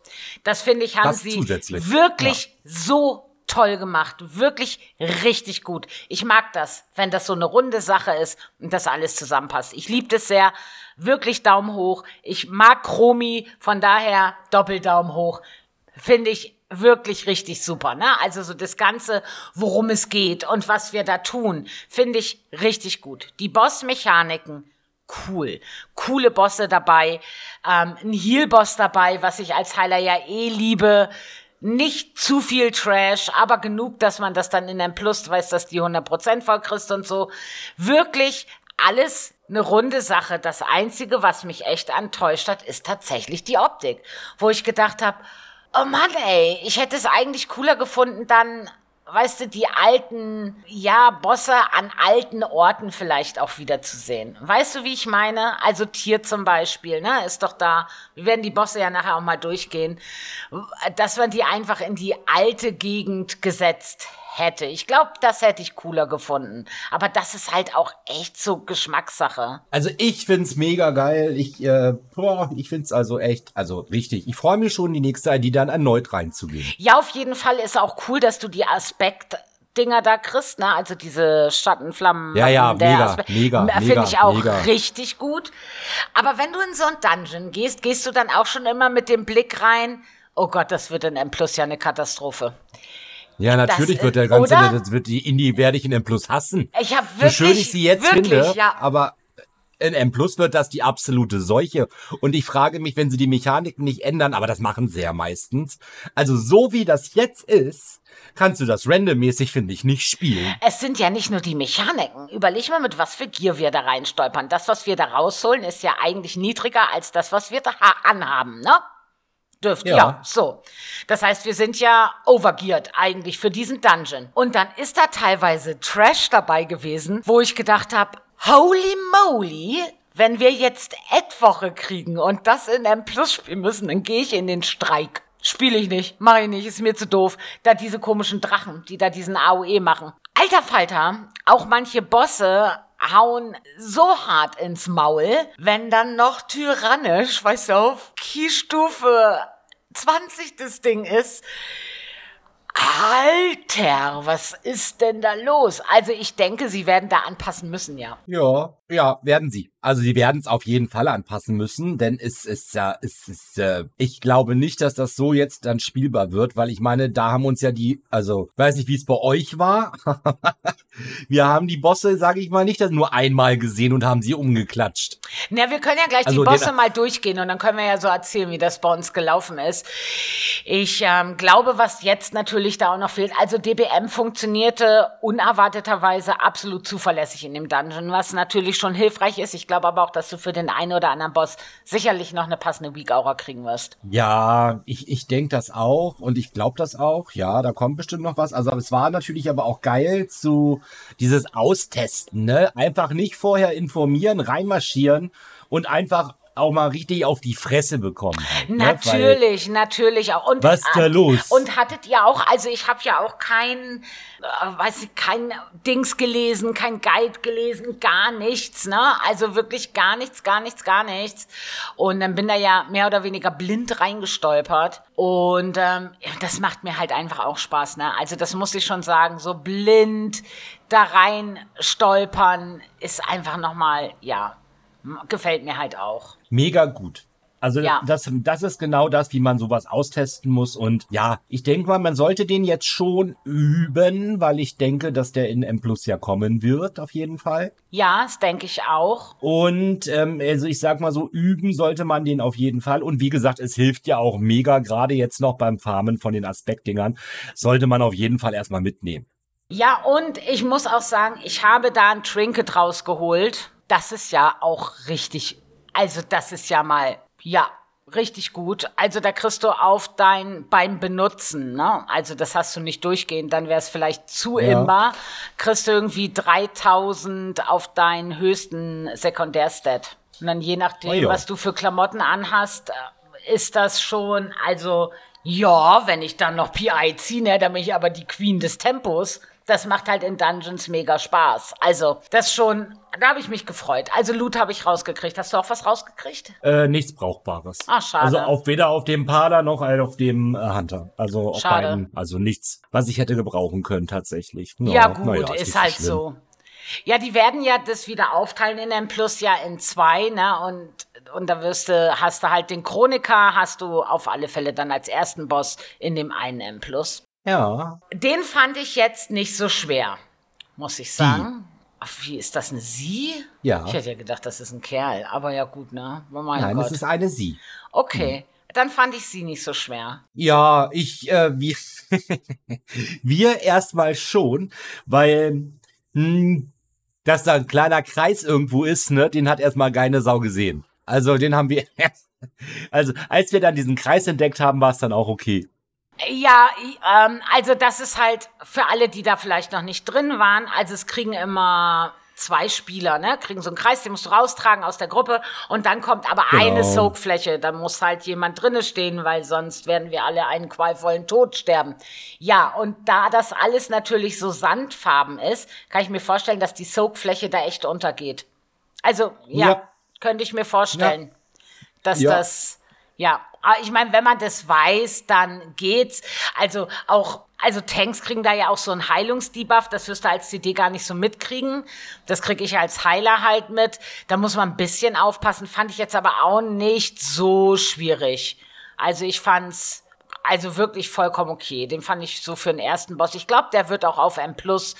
Das finde ich, haben Das sie zusätzlich, wirklich so toll gemacht. Wirklich richtig gut. Ich mag das, wenn das so eine runde Sache ist und das alles zusammenpasst. Ich liebe das sehr. Wirklich Daumen hoch. Ich mag Chromi, von daher Doppeldaumen hoch. Finde ich wirklich richtig super, ne? Also so das Ganze, worum es geht und was wir da tun, finde ich richtig gut. Die Bossmechaniken, cool. Coole Bosse dabei, ähm, ein Heal-Boss dabei, was ich als Heiler ja eh liebe. Nicht zu viel Trash, aber genug, dass man das dann in einem Plus weiß, dass die 100% voll kriegst und so. Wirklich alles eine runde Sache. Das Einzige, was mich echt enttäuscht hat, ist tatsächlich die Optik. Wo ich gedacht habe, oh Mann, ey, ich hätte es eigentlich cooler gefunden, dann, weißt du, die alten, ja, Bosse an alten Orten vielleicht auch wieder zu sehen. Weißt du, wie ich meine? Also Tier zum Beispiel, ne, ist doch da. Wir werden die Bosse ja nachher auch mal durchgehen. Dass man die einfach in die alte Gegend gesetzt hätte. Ich glaube, das hätte ich cooler gefunden. Aber das ist halt auch echt so Geschmackssache. Also ich find's mega geil. Ich, äh, boah, ich find's also echt, also richtig. Ich freue mich schon, die nächste ID dann erneut reinzugehen. Ja, auf jeden Fall ist auch cool, dass du die Aspekt Dinger da kriegst, ne? Also diese Schattenflammen. Ja, ja, der mega, Aspekt- mega, Finde mega, ich auch mega. richtig gut. Aber wenn du in so ein Dungeon gehst, gehst du dann auch schon immer mit dem Blick rein, oh Gott, das wird in M Plus ja eine Katastrophe. Ja, natürlich Das, wird der ganze, oder? das wird die Indie werde ich in M Plus hassen. Ich habe So wirklich, schön ich sie jetzt wirklich, finde, ja. aber in M Plus wird das die absolute Seuche. Und ich frage mich, wenn sie die Mechaniken nicht ändern, aber das machen sie ja meistens. Also so wie das jetzt ist, kannst du das randommäßig, finde ich, nicht spielen. Es sind ja nicht nur die Mechaniken. Überleg mal, mit was für Gier wir da reinstolpern. Das, was wir da rausholen, ist ja eigentlich niedriger als das, was wir da ha- anhaben, ne? Dürft, ja. Ja. so. Das heißt, wir sind ja overgeared eigentlich für diesen Dungeon. Und dann ist da teilweise Trash dabei gewesen, wo ich gedacht habe, holy moly, wenn wir jetzt Endwoche kriegen und das in M Plus spielen müssen, dann gehe ich in den Streik. Spiele ich nicht, mache ich nicht, ist mir zu doof. Da diese komischen Drachen, die da diesen AOE machen. Alter Falter, auch manche Bosse hauen so hart ins Maul, wenn dann noch tyrannisch, weißt du, auf Keystufe 20 das Ding ist. Alter, was ist denn da los? Also ich denke, sie werden da anpassen müssen, ja. Ja, ja, werden sie. Also sie werden es auf jeden Fall anpassen müssen, denn es ist ja, es ist, äh, ich glaube nicht, dass das so jetzt dann spielbar wird, weil ich meine, da haben uns ja die, also weiß nicht, wie es bei euch war. Wir haben die Bosse, sage ich mal, nicht nur einmal gesehen und haben sie umgeklatscht. Na, wir können ja gleich Also die Bosse mal durchgehen und dann können wir ja so erzählen, wie das bei uns gelaufen ist. Ich ähm, glaube, was jetzt natürlich da auch noch fehlt, also DBM funktionierte unerwarteterweise absolut zuverlässig in dem Dungeon, was natürlich schon hilfreich ist. Ich glaube aber auch, dass du für den einen oder anderen Boss sicherlich noch eine passende Weak Aura kriegen wirst. Ja, ich, ich denke das auch und ich glaube das auch. Ja, da kommt bestimmt noch was. Also es war natürlich aber auch geil zu dieses Austesten, ne? Einfach nicht vorher informieren, reinmarschieren und einfach auch mal richtig auf die Fresse bekommen. Halt, ne? Natürlich, natürlich auch. Und, Was ist da äh, los? Und hattet ihr auch, also ich habe ja auch kein, äh, weiß ich, kein Dings gelesen, kein Guide gelesen, gar nichts, ne? Also wirklich gar nichts, gar nichts, gar nichts. Und dann bin da ja mehr oder weniger blind reingestolpert. Und ähm, das macht mir halt einfach auch Spaß, ne? Also das muss ich schon sagen, so blind da rein stolpern ist einfach nochmal, ja, gefällt mir halt auch. Mega gut. Also Ja. das, das ist genau das, wie man sowas austesten muss. Und ja, ich denke mal, man sollte den jetzt schon üben, weil ich denke, dass der in M Plus ja kommen wird, auf jeden Fall. Ja, das denke ich auch. Und ähm, also ich sag mal so, üben sollte man den auf jeden Fall. Und wie gesagt, es hilft ja auch mega, gerade jetzt noch beim Farmen von den Aspektdingern, sollte man auf jeden Fall erstmal mitnehmen. Ja, und ich muss auch sagen, ich habe da ein Trinket rausgeholt. Das ist ja auch richtig. Also, das ist ja mal, ja, richtig gut. Also da kriegst du auf dein beim Benutzen, ne? Also das hast du nicht durchgehend, dann wäre es vielleicht zu Ja. immer. Kriegst du irgendwie 3000 auf deinen höchsten Sekundärstat. Und dann je nachdem, ja. was du für Klamotten anhast, äh, ist das schon, also ja, wenn ich dann noch PI ziehe, ne, dann bin ich aber die Queen des Tempos. Das macht halt in Dungeons mega Spaß. Also, das schon, da habe ich mich gefreut. Also, Loot habe ich rausgekriegt. Hast du auch was rausgekriegt? Äh, nichts Brauchbares. Ah, schade. Also auf, weder auf dem Pader noch auf dem äh, Hunter. Also auf Schade. beiden. Also nichts, was ich hätte gebrauchen können tatsächlich. Ja, gut, naja, ist, nicht halt schlimm. so. Ja, die werden ja das wieder aufteilen in M Plus ja in zwei, ne? Und, und da wirst du, hast du halt den Chroniker, hast du auf alle Fälle dann als ersten Boss in dem einen M Plus. Ja. Den fand ich jetzt nicht so schwer, muss ich sagen. Ach, wie ist das eine Sie? Ja. Ich hätte ja gedacht, das ist ein Kerl, aber ja gut, ne? Oh Nein, Gott. es ist eine Sie. okay, dann fand ich sie nicht so schwer. Ja, ich, äh, wir, wir erstmal schon, weil, hm, dass da ein kleiner Kreis irgendwo ist, ne, den hat erstmal keine Sau gesehen. Also, den haben wir, also, als wir dann diesen Kreis entdeckt haben, war es dann auch okay. Ja, ähm, also das ist halt für alle, die da vielleicht noch nicht drin waren. Also es kriegen immer zwei Spieler, ne? Kriegen so einen Kreis, den musst du raustragen aus der Gruppe und dann kommt aber Genau. eine Soakfläche. Da muss halt jemand drinne stehen, weil sonst werden wir alle einen qualvollen Tod sterben. Ja, und da das alles natürlich so sandfarben ist, kann ich mir vorstellen, dass die Soakfläche da echt untergeht. Also, ja, Ja. könnte ich mir vorstellen, dass Ja. das ja, ich meine, wenn man das weiß, dann geht's. Also auch, also Tanks kriegen da ja auch so einen Heilungsdebuff, das wirst du als CD gar nicht so mitkriegen. Das kriege ich als Heiler halt mit. Da muss man ein bisschen aufpassen, fand ich jetzt aber auch nicht so schwierig. Also ich fand's also wirklich vollkommen okay. Den fand ich so für den ersten Boss. Ich glaube, der wird auch auf M Plus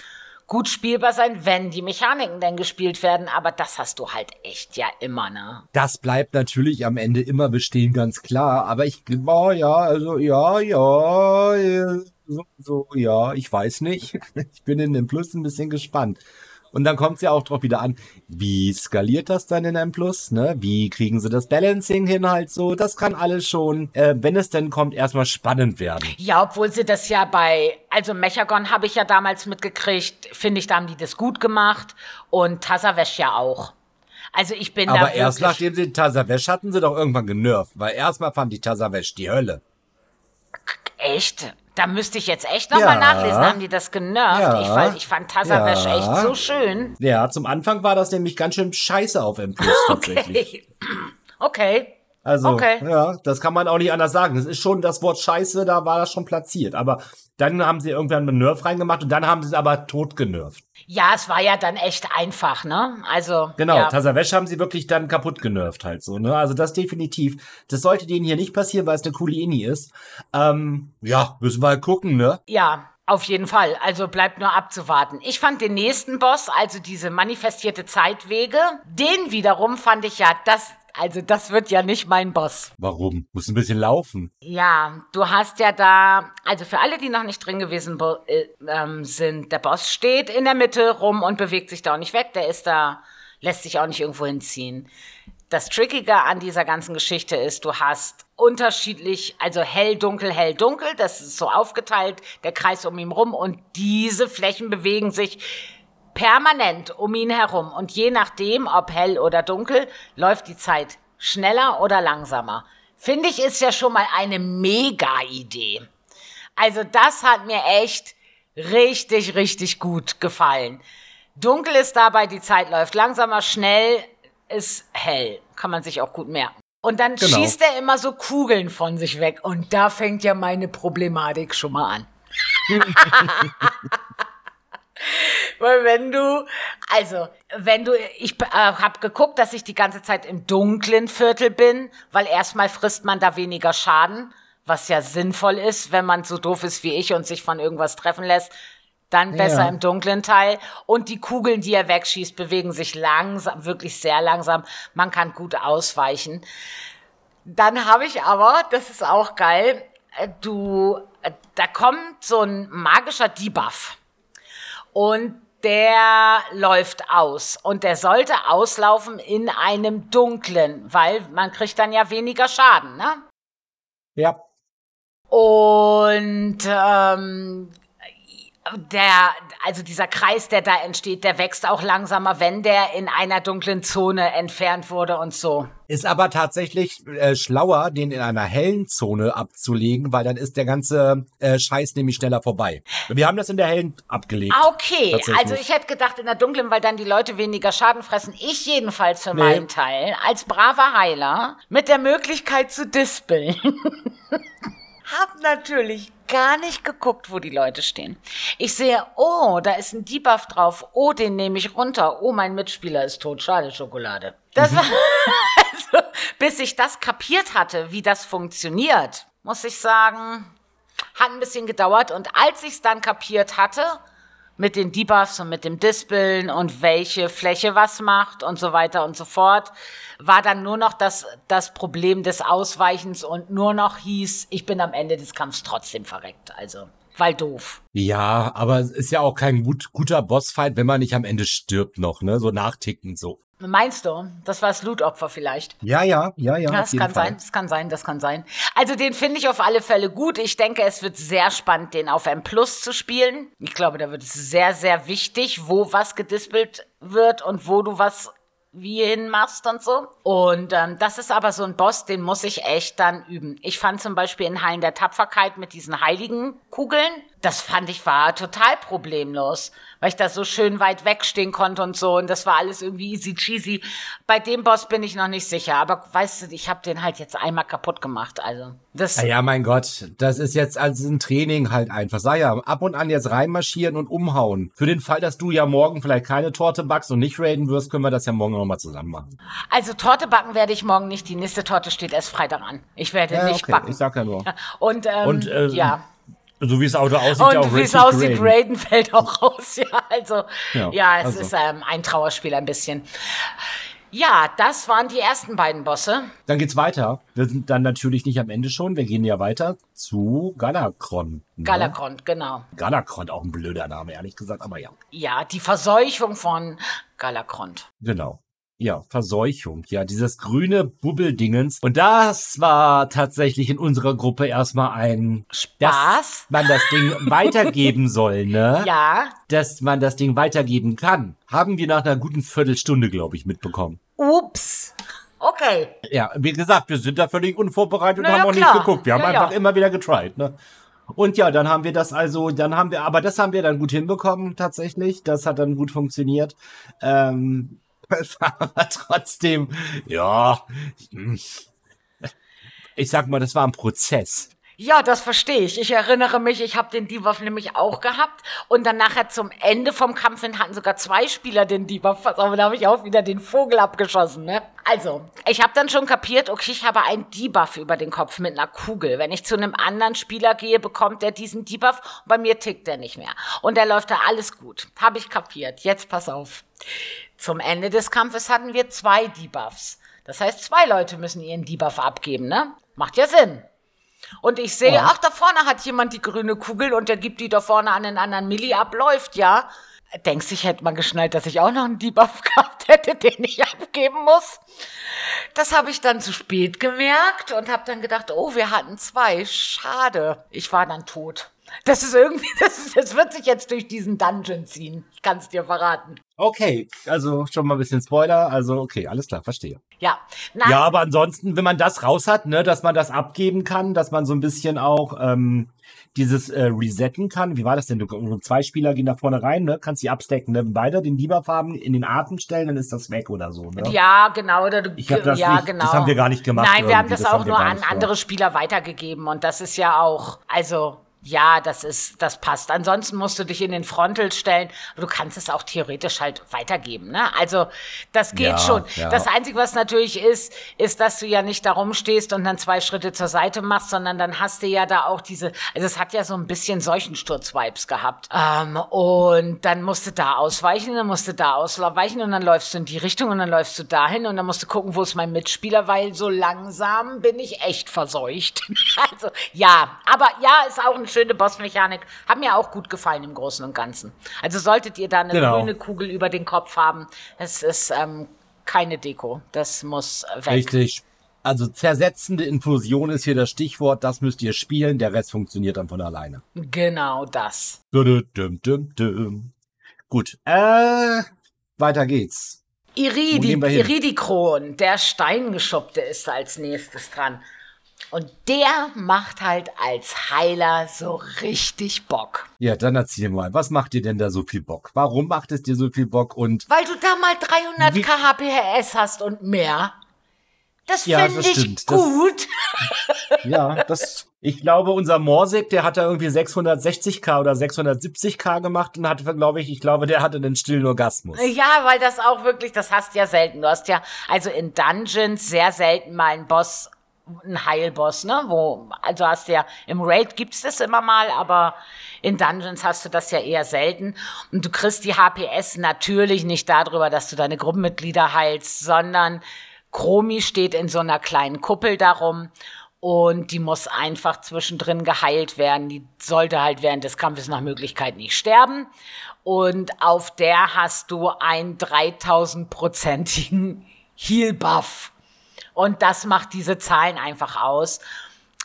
gut spielbar sein, wenn die Mechaniken denn gespielt werden. Aber das hast du halt echt ja immer, ne? Das bleibt natürlich am Ende immer bestehen, ganz klar. Aber ich, oh, ja, also, ja, ja, äh, so, so, ja, ich weiß nicht. Ich bin in dem Plus ein bisschen gespannt. Und dann kommt es ja auch drauf wieder an, wie skaliert das dann in einem Plus, ne? Wie kriegen sie das Balancing hin halt so? Das kann alles schon, äh, wenn es denn kommt, erstmal spannend werden. Ja, obwohl sie das ja bei, also Mechagon habe ich ja damals mitgekriegt, finde ich, da haben die das gut gemacht und Tasavesh ja auch. Also ich bin da Aber erst nachdem sie Tasavesh hatten, sie doch irgendwann genervt, weil erstmal fand ich Tasavesh die Hölle. echt, da müsste ich jetzt echt nochmal Ja. nachlesen, haben die das genervt? Ja. Ich, fand- ich fand Tasavesh Ja. echt so schön. Ja, zum Anfang war das nämlich ganz schön scheiße auf M Plus tatsächlich. Okay. Also, Okay. ja, das kann man auch nicht anders sagen. Es ist schon das Wort Scheiße, da war das schon platziert. Aber dann haben sie irgendwann einen Nerf reingemacht und dann haben sie es aber tot genervt. Ja, es war ja dann echt einfach, ne? Also, Genau, ja. Tasavesh haben sie wirklich dann kaputt genervt halt so, ne? Also das definitiv. Das sollte denen hier nicht passieren, weil es eine coole Ini ist. Ähm, ja, müssen wir halt gucken, ne? Ja, auf jeden Fall. Also bleibt nur abzuwarten. Ich fand den nächsten Boss, also diese manifestierte Zeitwege, den wiederum fand ich ja, das, also das wird ja nicht mein Boss. Warum? Muss ein bisschen laufen. Ja, du hast ja da, also für alle, die noch nicht drin gewesen äh, ähm, sind, der Boss steht in der Mitte rum und bewegt sich da auch nicht weg. Der ist da, lässt sich auch nicht irgendwo hinziehen. Das Trickige an dieser ganzen Geschichte ist, du hast unterschiedlich, also hell, dunkel, hell, dunkel, das ist so aufgeteilt, der Kreis um ihn rum und diese Flächen bewegen sich permanent um ihn herum. Und je nachdem, ob hell oder dunkel, läuft die Zeit schneller oder langsamer. Finde ich, ist ja schon mal eine Mega-Idee. Also das hat mir echt richtig, richtig gut gefallen. Dunkel ist dabei, die Zeit läuft langsamer, schnell ist hell. Kann man sich auch gut merken. Und dann Genau. schießt er immer so Kugeln von sich weg. Und da fängt ja meine Problematik schon mal an. Weil wenn du, also wenn du, ich äh, habe geguckt, dass ich die ganze Zeit im dunklen Viertel bin, weil erstmal frisst man da weniger Schaden, was ja sinnvoll ist, wenn man so doof ist wie ich und sich von irgendwas treffen lässt. Dann besser Ja. im dunklen Teil. Und die Kugeln, die er wegschießt, bewegen sich langsam, wirklich sehr langsam. Man kann gut ausweichen. Dann habe ich aber, das ist auch geil, äh, du, äh, da kommt so ein magischer Debuff. Und der läuft aus. Und der sollte auslaufen in einem dunklen, weil man kriegt dann ja weniger Schaden, ne? Ja. Und ähm, der, also dieser Kreis, der da entsteht, der wächst auch langsamer, wenn der in einer dunklen Zone entfernt wurde und so. Ist aber tatsächlich äh, schlauer, den in einer hellen Zone abzulegen, weil dann ist der ganze äh, Scheiß nämlich schneller vorbei. Wir haben das in der hellen abgelegt. Ah, okay. Also ich hätte gedacht in der dunklen, weil dann die Leute weniger Schaden fressen. Ich jedenfalls für nee. meinen Teil als braver Heiler mit der Möglichkeit zu dispeln. hab natürlich gar nicht geguckt, wo die Leute stehen. Ich sehe, oh, da ist ein Debuff drauf. Oh, den nehme ich runter. Oh, mein Mitspieler ist tot. Schade, Schokolade. Das mhm. war, also, bis ich das kapiert hatte, wie das funktioniert, muss ich sagen, hat ein bisschen gedauert. Und als ich es dann kapiert hatte, mit den Debuffs und mit dem Dispeln und welche Fläche was macht und so weiter und so fort, war dann nur noch das, das Problem des Ausweichens und nur noch hieß, ich bin am Ende des Kampfs trotzdem verreckt. Also, weil doof. Ja, aber es ist ja auch kein gut, guter Bossfight, wenn man nicht am Ende stirbt noch, ne? So nachtickend so. Meinst du? Das war das Loot-Opfer vielleicht. Ja, ja, ja, ja. Das kann Fall. sein, das kann sein, das kann sein. Also den finde ich auf alle Fälle gut. Ich denke, es wird sehr spannend, den auf M Plus zu spielen. Ich glaube, da wird es sehr, sehr wichtig, wo was gedispelt wird und wo du was wie hinmachst und so. Und ähm, das ist aber so ein Boss, den muss ich echt dann üben. Ich fand zum Beispiel in Hallen der Tapferkeit mit diesen heiligen Kugeln, das fand ich war total problemlos, weil ich da so schön weit wegstehen konnte und so und das war alles irgendwie easy cheesy. Bei dem Boss bin ich noch nicht sicher, aber weißt du, ich habe den halt jetzt einmal kaputt gemacht, also das. Ja, ja, mein Gott, das ist jetzt als ein Training halt einfach. Sag ja, ab und an jetzt reinmarschieren und umhauen. Für den Fall, dass du ja morgen vielleicht keine Torte backst und nicht raiden wirst, können wir das ja morgen nochmal zusammen machen. Also Torte backen werde ich morgen nicht. Die nächste Torte steht erst Freitag an. Ich werde ja, nicht okay. backen. Ich sag ja nur. Und, ähm, und äh, ja. So wie das Auto aussieht, und auch wie es aussieht, Raiden fällt auch raus. Ja, also ja, ja es also. ist ähm, ein Trauerspiel ein bisschen. Ja, das waren die ersten beiden Bosse. Dann geht's weiter. Wir sind dann natürlich nicht am Ende schon. Wir gehen ja weiter zu Galakron. Ne? Galakron, genau. Galakron, auch ein blöder Name, ehrlich gesagt, aber ja. Ja, die Verseuchung von Galakron. Genau. Ja, Verseuchung, ja, dieses grüne Bubbeldingens. Und das war tatsächlich in unserer Gruppe erstmal ein Spaß, dass man das Ding weitergeben soll, ne? Ja. Dass man das Ding weitergeben kann. Haben wir nach einer guten Viertelstunde, glaube ich, mitbekommen. Ups. Okay. Ja, wie gesagt, wir sind da völlig unvorbereitet naja, und haben auch klar. nicht geguckt. Wir haben ja, einfach ja. immer wieder getried, ne? Und ja, dann haben wir das also, dann haben wir, aber das haben wir dann gut hinbekommen tatsächlich. Das hat dann gut funktioniert. Ähm, aber trotzdem, ja, ich sag mal, das war ein Prozess. Ja, das verstehe ich. Ich erinnere mich, ich habe den Debuff nämlich auch gehabt. Und dann nachher zum Ende vom Kampf hin hatten sogar zwei Spieler den Debuff. Aber da habe ich auch wieder den Vogel abgeschossen. Ne? Also, ich habe dann schon kapiert, okay, ich habe einen Debuff über den Kopf mit einer Kugel. Wenn ich zu einem anderen Spieler gehe, bekommt er diesen Debuff. Und bei mir tickt er nicht mehr. Und der läuft da alles gut. Habe ich kapiert. Jetzt pass auf. Zum Ende des Kampfes hatten wir zwei Debuffs. Das heißt, zwei Leute müssen ihren Debuff abgeben, ne? Macht ja Sinn. Und ich sehe, ja. ach, da vorne hat jemand die grüne Kugel und der gibt die da vorne an den anderen Milli ab, läuft, ja. Denkst ich hätte mal geschnallt, dass ich auch noch einen Debuff gehabt hätte, den ich abgeben muss. Das habe ich dann zu spät gemerkt und habe dann gedacht, oh, wir hatten zwei. Schade. Ich war dann tot. Das ist irgendwie, das, das wird sich jetzt durch diesen Dungeon ziehen. Ich kann es dir verraten. Okay, also schon mal ein bisschen Spoiler. Also okay, alles klar, verstehe. Ja. Na, ja, aber ansonsten, wenn man das raus hat, ne, dass man das abgeben kann, dass man so ein bisschen auch ähm, dieses äh, resetten kann. Wie war das denn? Du, zwei Spieler gehen da vorne rein, ne? Kannst die abstecken, ne? Beide den Lieberfarben in den Atem stellen, dann ist das weg oder so. Ne? Ja, genau. Oder du, ich hab das ja, nicht, genau. Das haben wir gar nicht gemacht. Nein, wir haben das, das auch nur an andere Spieler weitergegeben und das ist ja auch, also ja, das ist, das passt. Ansonsten musst du dich in den Frontal stellen, aber du kannst es auch theoretisch halt weitergeben. Ne? Also das geht ja, schon. Ja. Das Einzige, was natürlich ist, ist, dass du ja nicht darum stehst und dann zwei Schritte zur Seite machst, sondern dann hast du ja da auch diese, also es hat ja so ein bisschen Seuchensturz-Vibes gehabt. Ähm, und dann musst du da ausweichen, dann musst du da ausweichen und dann läufst du in die Richtung und dann läufst du dahin und dann musst du gucken, wo ist mein Mitspieler, weil so langsam bin ich echt verseucht. also ja, aber ja, ist auch ein schönes schöne Bossmechanik. Hat mir auch gut gefallen im Großen und Ganzen. Also solltet ihr da eine Genau. grüne Kugel über den Kopf haben, es ist ähm, keine Deko. Das muss weg. Richtig. Also zersetzende Infusion ist hier das Stichwort. Das müsst ihr spielen. Der Rest funktioniert dann von alleine. Genau das. Dum, dum, dum, dum. Gut. Äh, weiter geht's. Iridi? Iridikron, der Steingeschuppte ist als nächstes dran. Und der macht halt als Heiler so richtig Bock. Ja, dann erzähl mal. Was macht dir denn da so viel Bock? Warum macht es dir so viel Bock? Und Weil du da mal 300 Wie- kHPS hast und mehr. Das Ja, finde das ich stimmt. Das- gut. ja, das. Ich glaube, unser Morsig, der hat da irgendwie 660k oder 670k gemacht und hatte, glaube ich, ich glaube, der hatte den stillen Orgasmus. Ja, weil das auch wirklich, das hast du ja selten. Du hast ja also in Dungeons sehr selten mal einen Boss, einen Heilboss, ne? Wo, also hast du ja im Raid gibt's das immer mal, aber in Dungeons hast du das ja eher selten. Und du kriegst die HPS natürlich nicht darüber, dass du deine Gruppenmitglieder heilst, sondern Chromi steht in so einer kleinen Kuppel darum und die muss einfach zwischendrin geheilt werden. Die sollte halt während des Kampfes nach Möglichkeit nicht sterben. Und auf der hast du einen 3000-prozentigen Heal-Buff. Und das macht diese Zahlen einfach aus.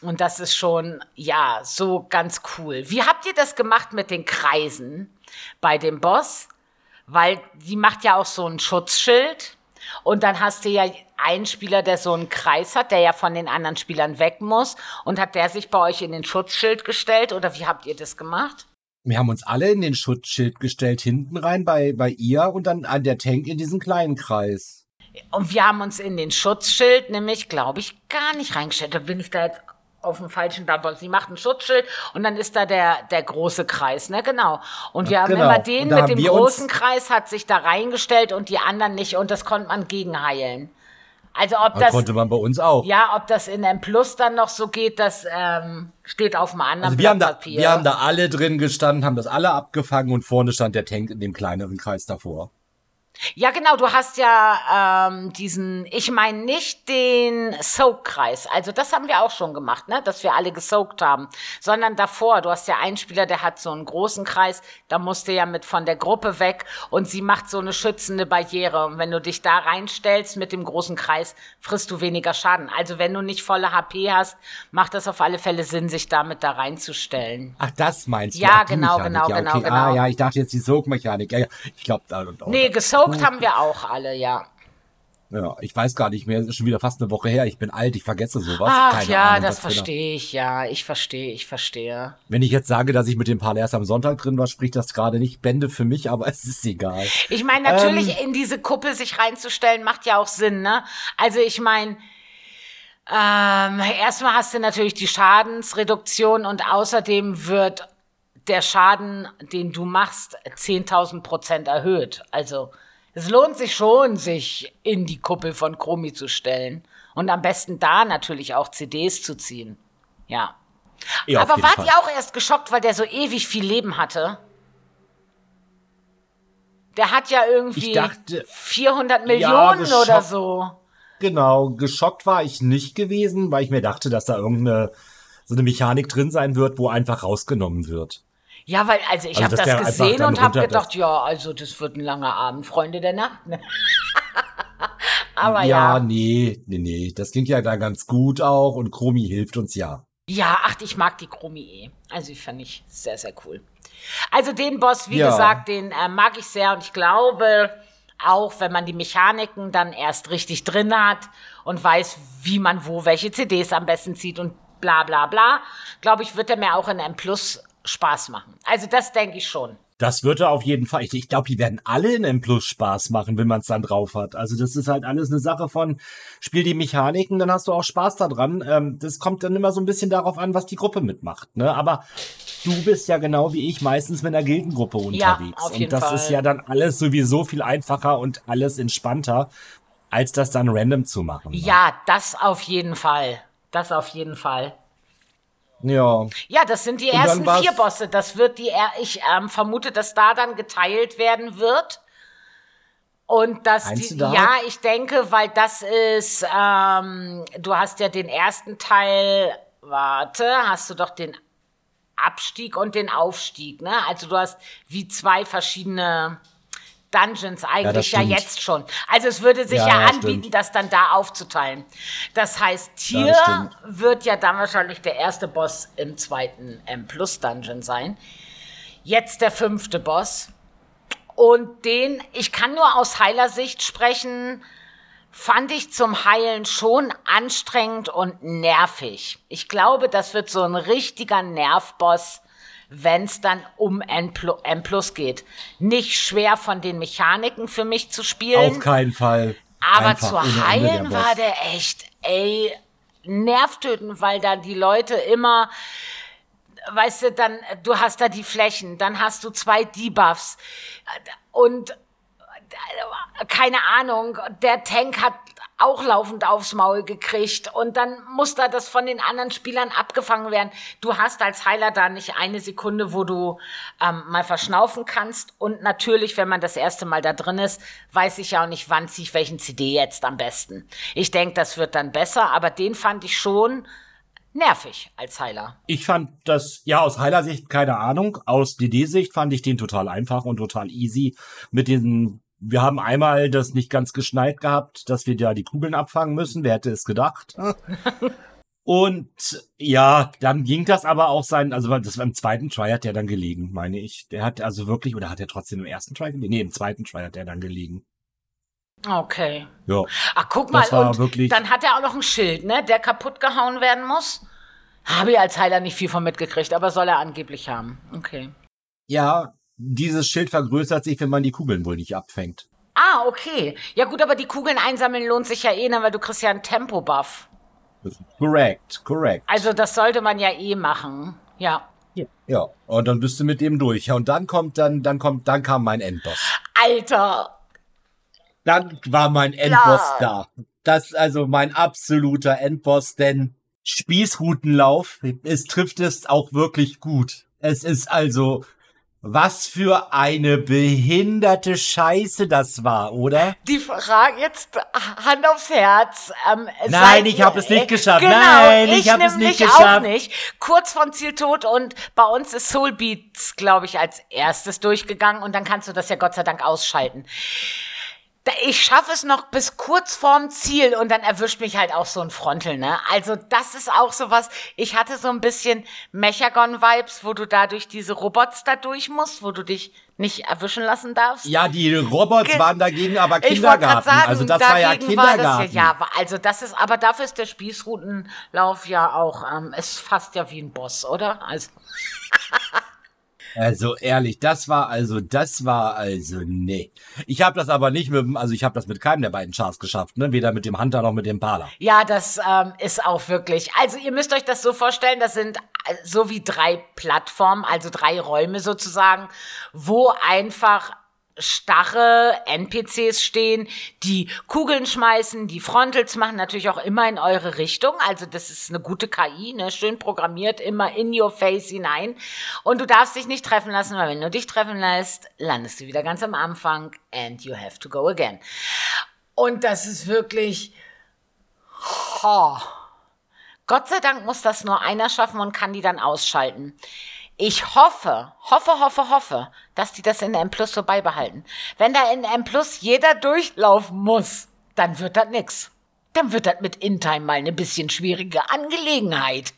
Und das ist schon, ja, so ganz cool. Wie habt ihr das gemacht mit den Kreisen bei dem Boss? Weil die macht ja auch so ein Schutzschild. Und dann hast du ja einen Spieler, der so einen Kreis hat, der ja von den anderen Spielern weg muss. Und hat der sich bei euch in den Schutzschild gestellt? Oder wie habt ihr das gemacht? Wir haben uns alle in den Schutzschild gestellt, hinten rein bei, bei ihr und dann an der Tank in diesen kleinen Kreis. Und wir haben uns in den Schutzschild nämlich, glaube ich, gar nicht reingestellt. Da bin ich da jetzt auf dem falschen Dampfer. Sie macht ein Schutzschild und dann ist da der, der große Kreis, ne? Genau. Und wir haben genau. immer den da mit haben dem großen Kreis hat sich da reingestellt und die anderen nicht und das konnte man gegenheilen. Also ob Das das, konnte man bei uns auch. ja, ob das in M Plus dann noch so geht, das ähm, steht auf einem anderen Also wir haben, Blatt da, Papier. wir haben da alle drin gestanden, haben das alle abgefangen und vorne stand der Tank in dem kleineren Kreis davor. Ja, genau, du hast ja ähm, diesen, ich meine nicht den Soak-Kreis, also das haben wir auch schon gemacht, ne, dass wir alle gesoakt haben, sondern davor, du hast ja einen Spieler, der hat so einen großen Kreis, da musst du ja mit von der Gruppe weg und sie macht so eine schützende Barriere und wenn du dich da reinstellst mit dem großen Kreis, frisst du weniger Schaden. Also wenn du nicht volle HP hast, macht das auf alle Fälle Sinn, sich damit da reinzustellen. Ach, das meinst du? Ja, Ach, genau, Mechanik. genau, ja, genau, okay. genau. Ah, ja, ich dachte jetzt die Soak-Mechanik. Ja, ja, ich glaube, da und Nee, gesoakt haben wir auch alle, ja. Ja, ich weiß gar nicht mehr. Es ist schon wieder fast eine Woche her. Ich bin alt, ich vergesse sowas. Ach Keine ja, Ahnung, das da- verstehe ich, ja. Ich verstehe, ich verstehe. Wenn ich jetzt sage, dass ich mit dem Paar erst am Sonntag drin war, spricht das gerade nicht Bände für mich, aber es ist egal. Ich meine, natürlich Ähm. in diese Kuppel sich reinzustellen, macht ja auch Sinn, ne? Also ich meine, ähm, erstmal hast du natürlich die Schadensreduktion und außerdem wird der Schaden, den du machst, 10.000 Prozent erhöht. Also es lohnt sich schon, sich in die Kuppel von Chromi zu stellen. Und am besten da natürlich auch CDs zu ziehen. Ja. Ja, Aber wart Fall. ihr auch erst geschockt, weil der so ewig viel Leben hatte? Der hat ja irgendwie dachte- 400 Millionen geschockt. oder so. Genau, geschockt war ich nicht gewesen, weil ich mir dachte, dass da irgendeine so eine Mechanik drin sein wird, wo einfach rausgenommen wird. Ja, weil, also ich Also, habe das gesehen und habe gedacht, ja, also das wird ein langer Abend, Freunde der Nacht. ne? Aber ja, ja. nee, nee, nee. Das klingt ja da ganz gut auch und Chromi hilft uns ja. Ja, ach, ich mag die Chromi eh. Also die fand ich sehr, sehr cool. Also den Boss, wie Ja. gesagt, den äh, mag ich sehr und ich glaube, auch wenn man die Mechaniken dann erst richtig drin hat und weiß, wie man wo welche CDs am besten zieht und bla bla bla, glaube ich, wird er mir auch in M Plus Spaß machen. Also das denke ich schon. Das wird er auf jeden Fall. Ich, ich glaube, die werden alle in M Plus Spaß machen, wenn man es dann drauf hat. Also das ist halt alles eine Sache von spiel die Mechaniken, dann hast du auch Spaß daran. Ähm, das kommt dann immer so ein bisschen darauf an, was die Gruppe mitmacht. Ne? Aber du bist ja genau wie ich meistens mit einer Gildengruppe Ja, unterwegs. auf und jeden das Fall. ist ja dann alles sowieso viel einfacher und alles entspannter, als das dann random zu machen. ne? Ja, das auf jeden Fall. Das auf jeden Fall. Ja. Ja, das sind die Und ersten vier Bosse. Das wird die, er- ich ähm, vermute, dass da dann geteilt werden wird. Und dass Meinst die, du da? ja, ich denke, weil das ist, ähm, du hast ja den ersten Teil, warte, hast du doch den Abstieg und den Aufstieg, ne? Also du hast wie zwei verschiedene Dungeons eigentlich ja, ja, jetzt schon. Also es würde sich ja, ja, anbieten, stimmt. das dann da aufzuteilen. Das heißt, hier wird ja dann wahrscheinlich der erste Boss im zweiten M Plus Dungeon sein. Jetzt der fünfte Boss. Und den, ich kann nur aus Heilersicht sprechen, fand ich zum Heilen schon anstrengend und nervig. Ich glaube, das wird so ein richtiger Nervboss, wenn es dann um N plus geht. Nicht schwer von den Mechaniken für mich zu spielen. Auf keinen Fall. Aber Einfach zu heilen der war der echt, ey, nervtötend, weil da die Leute immer, weißt du, dann, du hast da die Flächen, dann hast du zwei Debuffs und keine Ahnung, der Tank hat auch laufend aufs Maul gekriegt und dann muss da das von den anderen Spielern abgefangen werden. Du hast als Heiler da nicht eine Sekunde, wo du ähm, mal verschnaufen kannst und natürlich, wenn man das erste Mal da drin ist, weiß ich ja auch nicht, wann ziehe ich welchen CD jetzt am besten. Ich denke, das wird dann besser, aber den fand ich schon nervig als Heiler. Ich fand das, ja, aus Heilersicht keine Ahnung. Aus DD-Sicht fand ich den total einfach und total easy mit diesen wir haben einmal das nicht ganz geschneit gehabt, dass wir da die Kugeln abfangen müssen. Wer hätte es gedacht? Und ja, dann ging das aber auch sein, also das war im zweiten Try hat der dann gelegen, meine ich. Der hat also wirklich, oder hat er trotzdem im ersten Try gelegen? Nee, im zweiten Try hat er dann gelegen. Okay. Ja. Ach, guck mal, und wirklich dann hat er auch noch ein Schild, ne, der kaputt gehauen werden muss. Habe ich als Heiler nicht viel von mitgekriegt, aber soll er angeblich haben. Okay. Ja, dieses Schild vergrößert sich, wenn man die Kugeln wohl nicht abfängt. Ah, okay. Ja gut, aber die Kugeln einsammeln lohnt sich ja eh, ne, weil du kriegst ja einen Tempo-Buff. Korrekt, korrekt. Also das sollte man ja eh machen. Ja. Ja, und dann bist du mit dem durch. Ja, und dann kommt dann, dann kommt, dann kam mein Endboss. Alter! Dann war mein Endboss ja. da. Das ist also mein absoluter Endboss, denn Spießrutenlauf, es trifft es auch wirklich gut. Es ist also was für eine behinderte Scheiße das war, oder? Die Frage jetzt Hand aufs Herz. Ähm, Nein, ich habe es nicht geschafft. Genau, Nein, ich, ich habe es nicht geschafft. Auch nicht. Kurz vom Ziel tot und bei uns ist Soul Beats, glaube ich, als erstes durchgegangen und dann kannst du das ja Gott sei Dank ausschalten ich schaffe es noch bis kurz vorm Ziel und dann erwischt mich halt auch so ein Frontal, ne? Also das ist auch so was, ich hatte so ein bisschen Mechagon-Vibes, wo du da durch diese Robots da durch musst, wo du dich nicht erwischen lassen darfst. Ja, die Robots Ge waren dagegen aber Kindergarten. Sagen, also das war ja Kindergarten. War das ja, ja, also das ist, aber dafür ist der Spießrutenlauf ja auch, ähm, ist fast ja wie ein Boss, oder? Also Also ehrlich, das war also, das war also, nee. Ich habe das aber nicht mit, also ich habe das mit keinem der beiden Chars geschafft, ne? Weder mit dem Hunter noch mit dem Pala. Ja, das ähm, ist auch wirklich. Also ihr müsst euch das so vorstellen, das sind äh, so wie drei Plattformen, also drei Räume sozusagen, wo einfach starre NPCs stehen, die Kugeln schmeißen, die Frontals machen, natürlich auch immer in eure Richtung. Also das ist eine gute KI, ne? schön programmiert, immer in your face hinein. Und du darfst dich nicht treffen lassen, weil wenn du dich treffen lässt, landest du wieder ganz am Anfang and you have to go again. Und das ist wirklich... Oh. Gott sei Dank muss das nur einer schaffen und kann die dann ausschalten. Ich hoffe, hoffe, hoffe, hoffe, dass die das in M Plus so beibehalten. Wenn da in M Plus jeder durchlaufen muss, dann wird das nix. Dann wird das mit InTime mal eine bisschen schwierige Angelegenheit.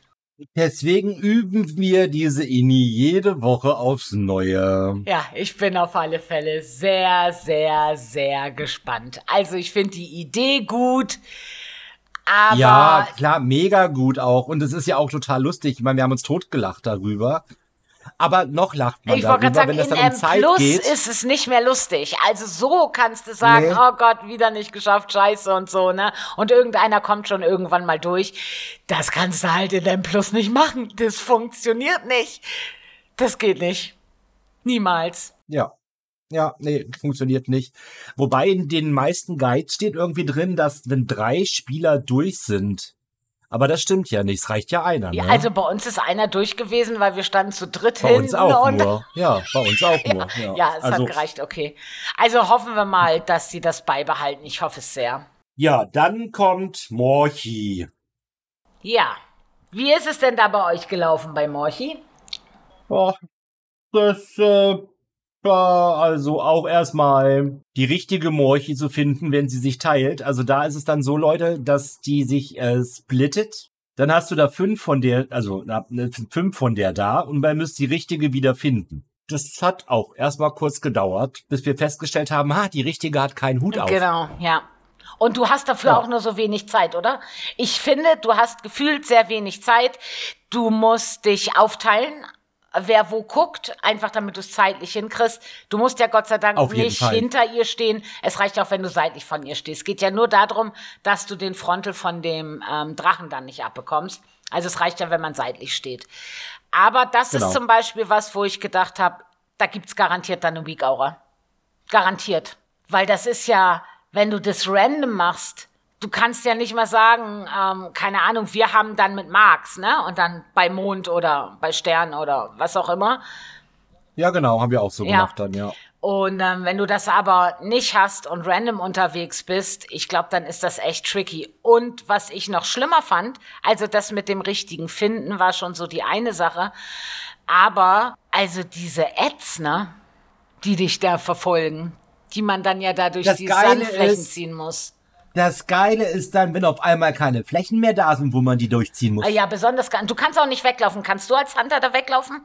Deswegen üben wir diese INI jede Woche aufs Neue. Ja, ich bin auf alle Fälle sehr, sehr, sehr gespannt. Also ich finde die Idee gut. Aber ja, klar, mega gut auch. Und es ist ja auch total lustig. Ich meine, wir haben uns totgelacht darüber aber noch lacht man ich darüber, sagen, wenn es dann um Zeit Plus geht. ist es nicht mehr lustig. Also so kannst du sagen, nee. oh Gott, wieder nicht geschafft, scheiße und so, ne? Und irgendeiner kommt schon irgendwann mal durch. Das kannst du halt in M Plus nicht machen. Das funktioniert nicht. Das geht nicht. Niemals. Ja. Ja, nee, funktioniert nicht. Wobei in den meisten Guides steht irgendwie drin, dass wenn drei Spieler durch sind, aber das stimmt ja nicht, es reicht ja einer. Ja, ne? also bei uns ist einer durch gewesen, weil wir standen zu dritt bei hinten. Uns auch nur. Ja, bei uns auch nur. Ja, ja es also, hat gereicht, okay. Also hoffen wir mal, dass sie das beibehalten. Ich hoffe es sehr. Ja, dann kommt Morchi. Ja. Wie ist es denn da bei euch gelaufen bei Morchi? Oh, das äh, war also auch erstmal die richtige Morchi zu finden, wenn sie sich teilt. Also da ist es dann so, Leute, dass die sich äh, splittet. Dann hast du da fünf von der, also ne, fünf von der da und man müsst die richtige wieder finden. Das hat auch erstmal kurz gedauert, bis wir festgestellt haben, ha, die richtige hat keinen Hut auf. Genau, ja. Und du hast dafür ja. auch nur so wenig Zeit, oder? Ich finde, du hast gefühlt sehr wenig Zeit. Du musst dich aufteilen wer wo guckt, einfach damit du es zeitlich hinkriegst. Du musst ja Gott sei Dank nicht Fall. hinter ihr stehen. Es reicht auch, wenn du seitlich von ihr stehst. Es geht ja nur darum, dass du den Frontal von dem ähm, Drachen dann nicht abbekommst. Also es reicht ja, wenn man seitlich steht. Aber das genau. ist zum Beispiel was, wo ich gedacht habe, da gibt's garantiert dann eine Weak Aura. Garantiert. Weil das ist ja, wenn du das random machst, du kannst ja nicht mal sagen, ähm, keine Ahnung, wir haben dann mit Marx, ne? Und dann bei Mond oder bei Stern oder was auch immer. Ja, genau, haben wir auch so ja. gemacht dann, ja. Und ähm, wenn du das aber nicht hast und random unterwegs bist, ich glaube, dann ist das echt tricky. Und was ich noch schlimmer fand, also das mit dem richtigen Finden war schon so die eine Sache. Aber also diese Ads, ne, die dich da verfolgen, die man dann ja da durch das die Sandflächen ist, ziehen muss. Das Geile ist dann, wenn auf einmal keine Flächen mehr da sind, wo man die durchziehen muss. Ah ja, besonders. Du kannst auch nicht weglaufen. Kannst du als Hunter da weglaufen?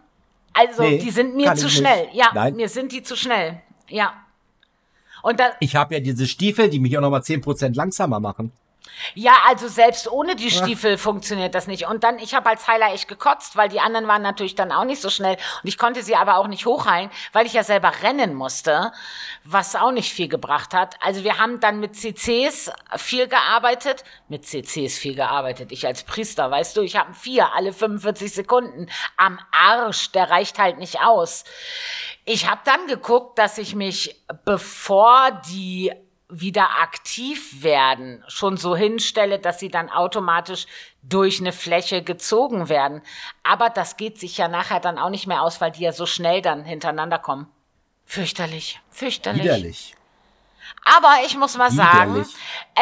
Also, nee, die sind mir zu schnell. Nicht. Ja, Nein. mir sind die zu schnell. Ja. Und da, ich habe ja diese Stiefel, die mich auch noch mal 10% langsamer machen. Ja, also selbst ohne die Stiefel ja. funktioniert das nicht. Und dann, ich habe als Heiler echt gekotzt, weil die anderen waren natürlich dann auch nicht so schnell. Und ich konnte sie aber auch nicht hochheilen, weil ich ja selber rennen musste, was auch nicht viel gebracht hat. Also wir haben dann mit CCs viel gearbeitet. Mit CCs viel gearbeitet. Ich als Priester, weißt du, ich habe vier alle 45 Sekunden am Arsch. Der reicht halt nicht aus. Ich habe dann geguckt, dass ich mich, bevor die wieder aktiv werden, schon so hinstelle, dass sie dann automatisch durch eine Fläche gezogen werden. Aber das geht sich ja nachher dann auch nicht mehr aus, weil die ja so schnell dann hintereinander kommen. Fürchterlich, fürchterlich. Widerlich. Aber ich muss mal sagen,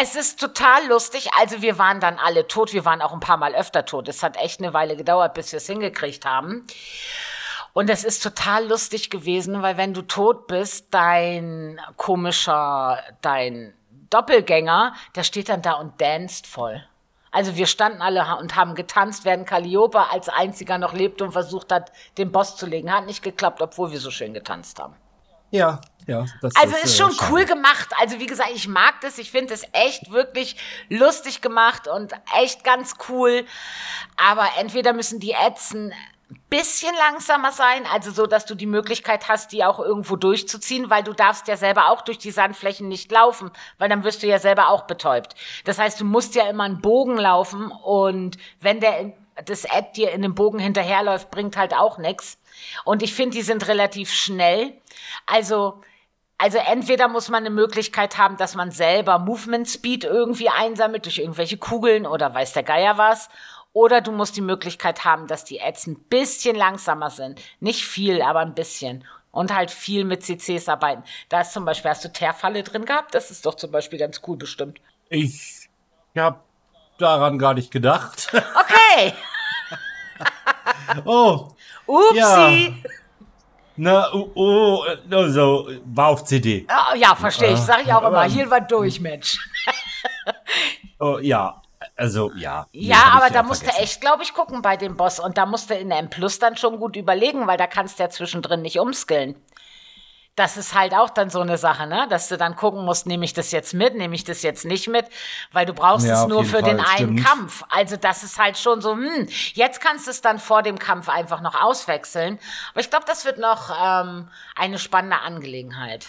es ist total lustig. Also wir waren dann alle tot. Wir waren auch ein paar Mal öfter tot. Es hat echt eine Weile gedauert, bis wir es hingekriegt haben. Und es ist total lustig gewesen, weil wenn du tot bist, dein komischer, dein Doppelgänger, der steht dann da und danst voll. Also wir standen alle und haben getanzt, während Calliope als einziger noch lebte und versucht hat, den Boss zu legen. Hat nicht geklappt, obwohl wir so schön getanzt haben. Ja, ja. Das also ist, ist schon äh, cool gemacht. Also wie gesagt, ich mag das. Ich finde es echt wirklich lustig gemacht und echt ganz cool. Aber entweder müssen die Ätzen bisschen langsamer sein, also so, dass du die Möglichkeit hast, die auch irgendwo durchzuziehen, weil du darfst ja selber auch durch die Sandflächen nicht laufen, weil dann wirst du ja selber auch betäubt. Das heißt, du musst ja immer einen Bogen laufen und wenn der das Ad dir in dem Bogen hinterherläuft, bringt halt auch nix. Und ich finde, die sind relativ schnell. Also also entweder muss man eine Möglichkeit haben, dass man selber Movement Speed irgendwie einsammelt durch irgendwelche Kugeln oder weiß der Geier was. Oder du musst die Möglichkeit haben, dass die Ads ein bisschen langsamer sind. Nicht viel, aber ein bisschen. Und halt viel mit CCs arbeiten. Da ist zum Beispiel, hast du Teerfalle drin gehabt? Das ist doch zum Beispiel ganz cool bestimmt. Ich habe daran gar nicht gedacht. Okay. oh. Upsi. Ja. Na, oh, oh, also, war auf CD. Oh, ja, verstehe ich. Sag ich auch immer. Hier war durch, Mensch. oh, ja. Also, ja. Ja, aber da musst du echt, glaube ich, gucken bei dem Boss. Und da musst du in M Plus dann schon gut überlegen, weil da kannst du ja zwischendrin nicht umskillen. Das ist halt auch dann so eine Sache, ne? Dass du dann gucken musst, nehme ich das jetzt mit, nehme ich das jetzt nicht mit, weil du brauchst ja, es nur für Fall, den einen stimmt. Kampf. Also das ist halt schon so, hm, jetzt kannst du es dann vor dem Kampf einfach noch auswechseln. Aber ich glaube, das wird noch ähm, eine spannende Angelegenheit.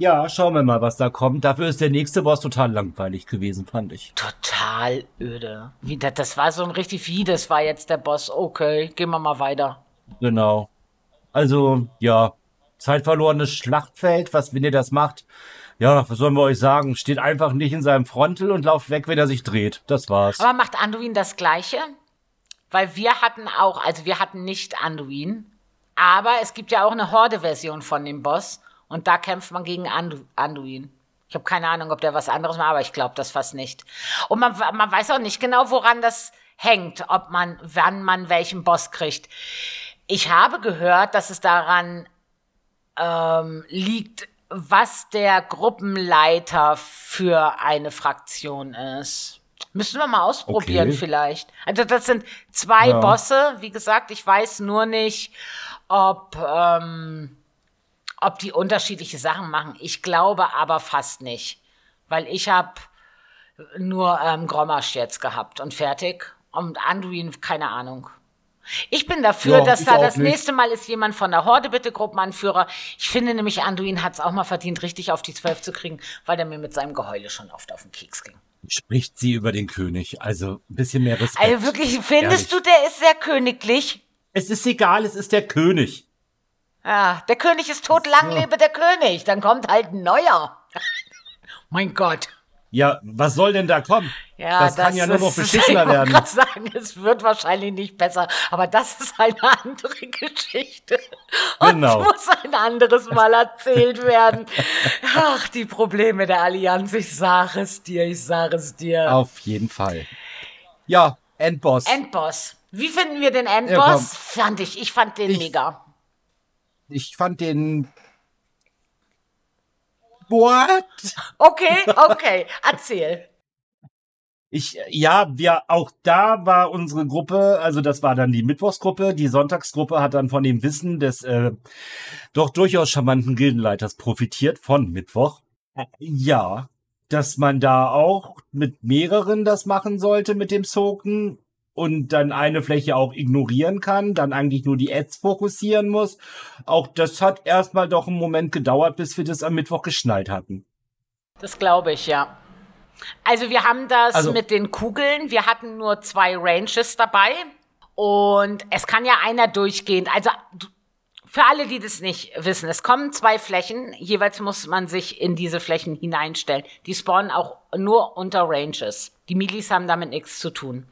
Ja, schauen wir mal, was da kommt. Dafür ist der nächste Boss total langweilig gewesen, fand ich. Total öde. Wie, das war so ein richtig wie, das war jetzt der Boss. Okay, gehen wir mal weiter. Genau. Also, ja, zeitverlorenes Schlachtfeld, was, wenn ihr das macht, ja, was sollen wir euch sagen? Steht einfach nicht in seinem Frontal und lauft weg, wenn er sich dreht. Das war's. Aber macht Anduin das Gleiche? Weil wir hatten auch, also wir hatten nicht Anduin, aber es gibt ja auch eine Horde-Version von dem Boss. Und da kämpft man gegen Andu Anduin. Ich habe keine Ahnung, ob der was anderes macht, aber ich glaube das fast nicht. Und man, man weiß auch nicht genau, woran das hängt, ob man, wann man welchen Boss kriegt. Ich habe gehört, dass es daran ähm, liegt, was der Gruppenleiter für eine Fraktion ist. Müssen wir mal ausprobieren Okay. vielleicht. Also das sind zwei Ja. Bosse. Wie gesagt, ich weiß nur nicht, ob, ähm, ob die unterschiedliche Sachen machen. Ich glaube aber fast nicht. Weil ich habe nur ähm, Grommasch jetzt gehabt und fertig. Und Anduin, keine Ahnung. Ich bin dafür, Ja, dass da das nicht. nächste Mal ist jemand von der Horde bitte Gruppenanführer. Ich finde nämlich, Anduin hat es auch mal verdient, richtig auf die Zwölf zu kriegen, weil der mir mit seinem Geheule schon oft auf den Keks ging. Spricht sie über den König. Also ein bisschen mehr Respekt. Also wirklich, findest Ehrlich. du, der ist sehr königlich? Es ist egal, es ist der König. Ja, der König ist tot, lang lebe der König. Dann kommt halt ein neuer. mein Gott. Ja, was soll denn da kommen? Ja, das, kann ja nur noch beschissener ich werden. grad sagen, es wird wahrscheinlich nicht besser, aber das ist eine andere Geschichte. Und Genau. muss ein anderes Mal erzählt werden. Ach, die Probleme der Allianz, ich sage es dir, ich sage es dir. Auf jeden Fall. Ja, Endboss. Endboss. Wie finden wir den Ja. Endboss? fand ich, ich fand den Ich- mega. Ich fand den. What? Okay, okay, erzähl. Ich, ja, wir, auch da war unsere Gruppe, also das war dann die Mittwochsgruppe, die Sonntagsgruppe hat dann von dem Wissen des äh, doch durchaus charmanten Gildenleiters profitiert von Mittwoch. Ja, dass man da auch mit mehreren das machen sollte mit dem Soken und dann eine Fläche auch ignorieren kann, dann eigentlich nur die Ads fokussieren muss. Auch das hat erstmal doch einen Moment gedauert, bis wir das am Mittwoch geschnallt hatten. Das glaube ich, ja. Also wir haben das Also- mit den Kugeln. Wir hatten nur zwei Ranges dabei. Und es kann ja einer durchgehend. Also für alle, die das nicht wissen, es kommen zwei Flächen. Jeweils muss man sich in diese Flächen hineinstellen. Die spawnen auch nur unter Ranges. Die Milis haben damit nichts zu tun.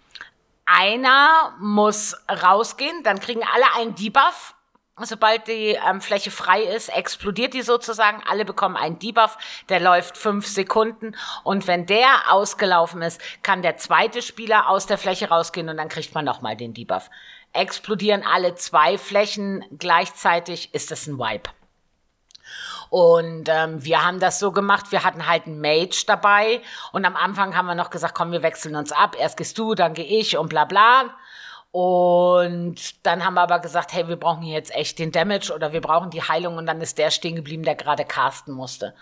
Einer muss rausgehen, dann kriegen alle einen Debuff. Sobald die ähm, Fläche frei ist, explodiert die sozusagen. Alle bekommen einen Debuff, der läuft fünf Sekunden. Und wenn der ausgelaufen ist, kann der zweite Spieler aus der Fläche rausgehen und dann kriegt man nochmal den Debuff. Explodieren alle zwei Flächen gleichzeitig, ist das ein Wipe. Und ähm, wir haben das so gemacht, wir hatten halt einen Mage dabei und am Anfang haben wir noch gesagt, komm, wir wechseln uns ab, erst gehst du, dann gehe ich und bla bla. Und dann haben wir aber gesagt, hey, wir brauchen hier jetzt echt den Damage oder wir brauchen die Heilung und dann ist der stehen geblieben, der gerade casten musste.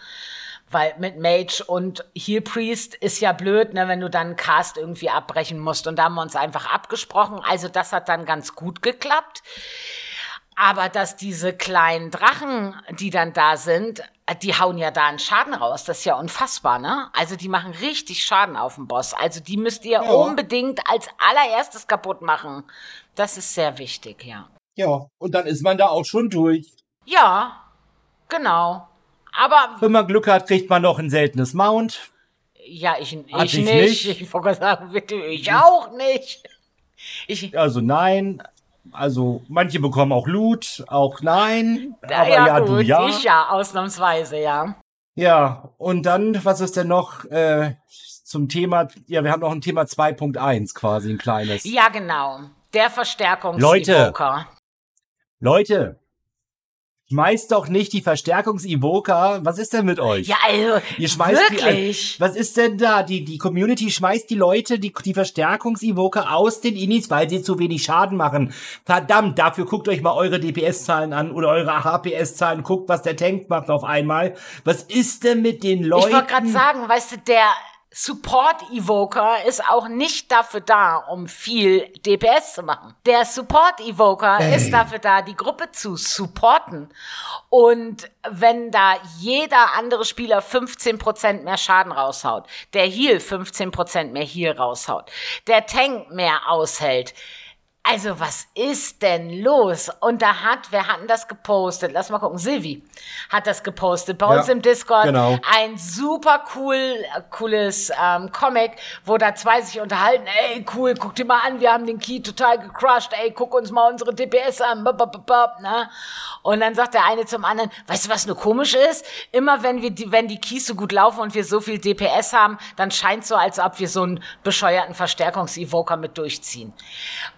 Weil mit Mage und Heal Priest ist ja blöd, ne, wenn du dann einen Cast irgendwie abbrechen musst. Und da haben wir uns einfach abgesprochen. Also das hat dann ganz gut geklappt. Aber dass diese kleinen Drachen, die dann da sind, die hauen ja da einen Schaden raus. Das ist ja unfassbar, ne? Also die machen richtig Schaden auf den Boss. Also die müsst ihr Ja. unbedingt als allererstes kaputt machen. Das ist sehr wichtig, ja. Ja, und dann ist man da auch schon durch. Ja, genau. Aber Wenn man Glück hat, kriegt man noch ein seltenes Mount. ja, ich, ich, ich nicht. nicht. Ich wollte sagen, bitte, ich auch nicht. Ich, Also nein. Also manche bekommen auch Loot, auch nein. Aber ja, ja, gut, du ja. ich ja, ausnahmsweise, ja. Ja, und dann, was ist denn noch äh, zum Thema? Ja, wir haben noch ein Thema 2.1 quasi, ein kleines. Ja, genau. Der Verstärkungs Leute. Leute, schmeißt doch nicht die Verstärkungs-Evoker. Was ist denn mit euch? Ja, also, Ihr schmeißt wirklich. Die, was ist denn da? Die, die Community schmeißt die Leute, die, die Verstärkungs-Evoker aus den Inis, weil sie zu wenig Schaden machen. Verdammt, dafür guckt euch mal eure DPS-Zahlen an oder eure HPS-Zahlen, guckt, was der Tank macht auf einmal. Was ist denn mit den Leuten? Ich wollte gerade sagen, weißt du, der Support Evoker ist auch nicht dafür da, um viel DPS zu machen. Der Support Evoker ist dafür da, die Gruppe zu supporten. Und wenn da jeder andere Spieler 15% mehr Schaden raushaut, der Heal 15% mehr Heal raushaut, der Tank mehr aushält, also, was ist denn los? Und da hat, wer hat denn das gepostet? Lass mal gucken. Silvi hat das gepostet bei Ja, uns im Discord. genau. Ein super cool, cooles ähm, Comic, wo da zwei sich unterhalten. Ey, cool, guck dir mal an, wir haben den Key total gecrushed. Ey, guck uns mal unsere DPS an. Bop, bop, bop, ne? Und dann sagt der eine zum anderen, weißt du, was nur komisch ist? Immer wenn wir die, wenn die Keys so gut laufen und wir so viel DPS haben, dann scheint so, als ob wir so einen bescheuerten Verstärkungs-Evoker mit durchziehen.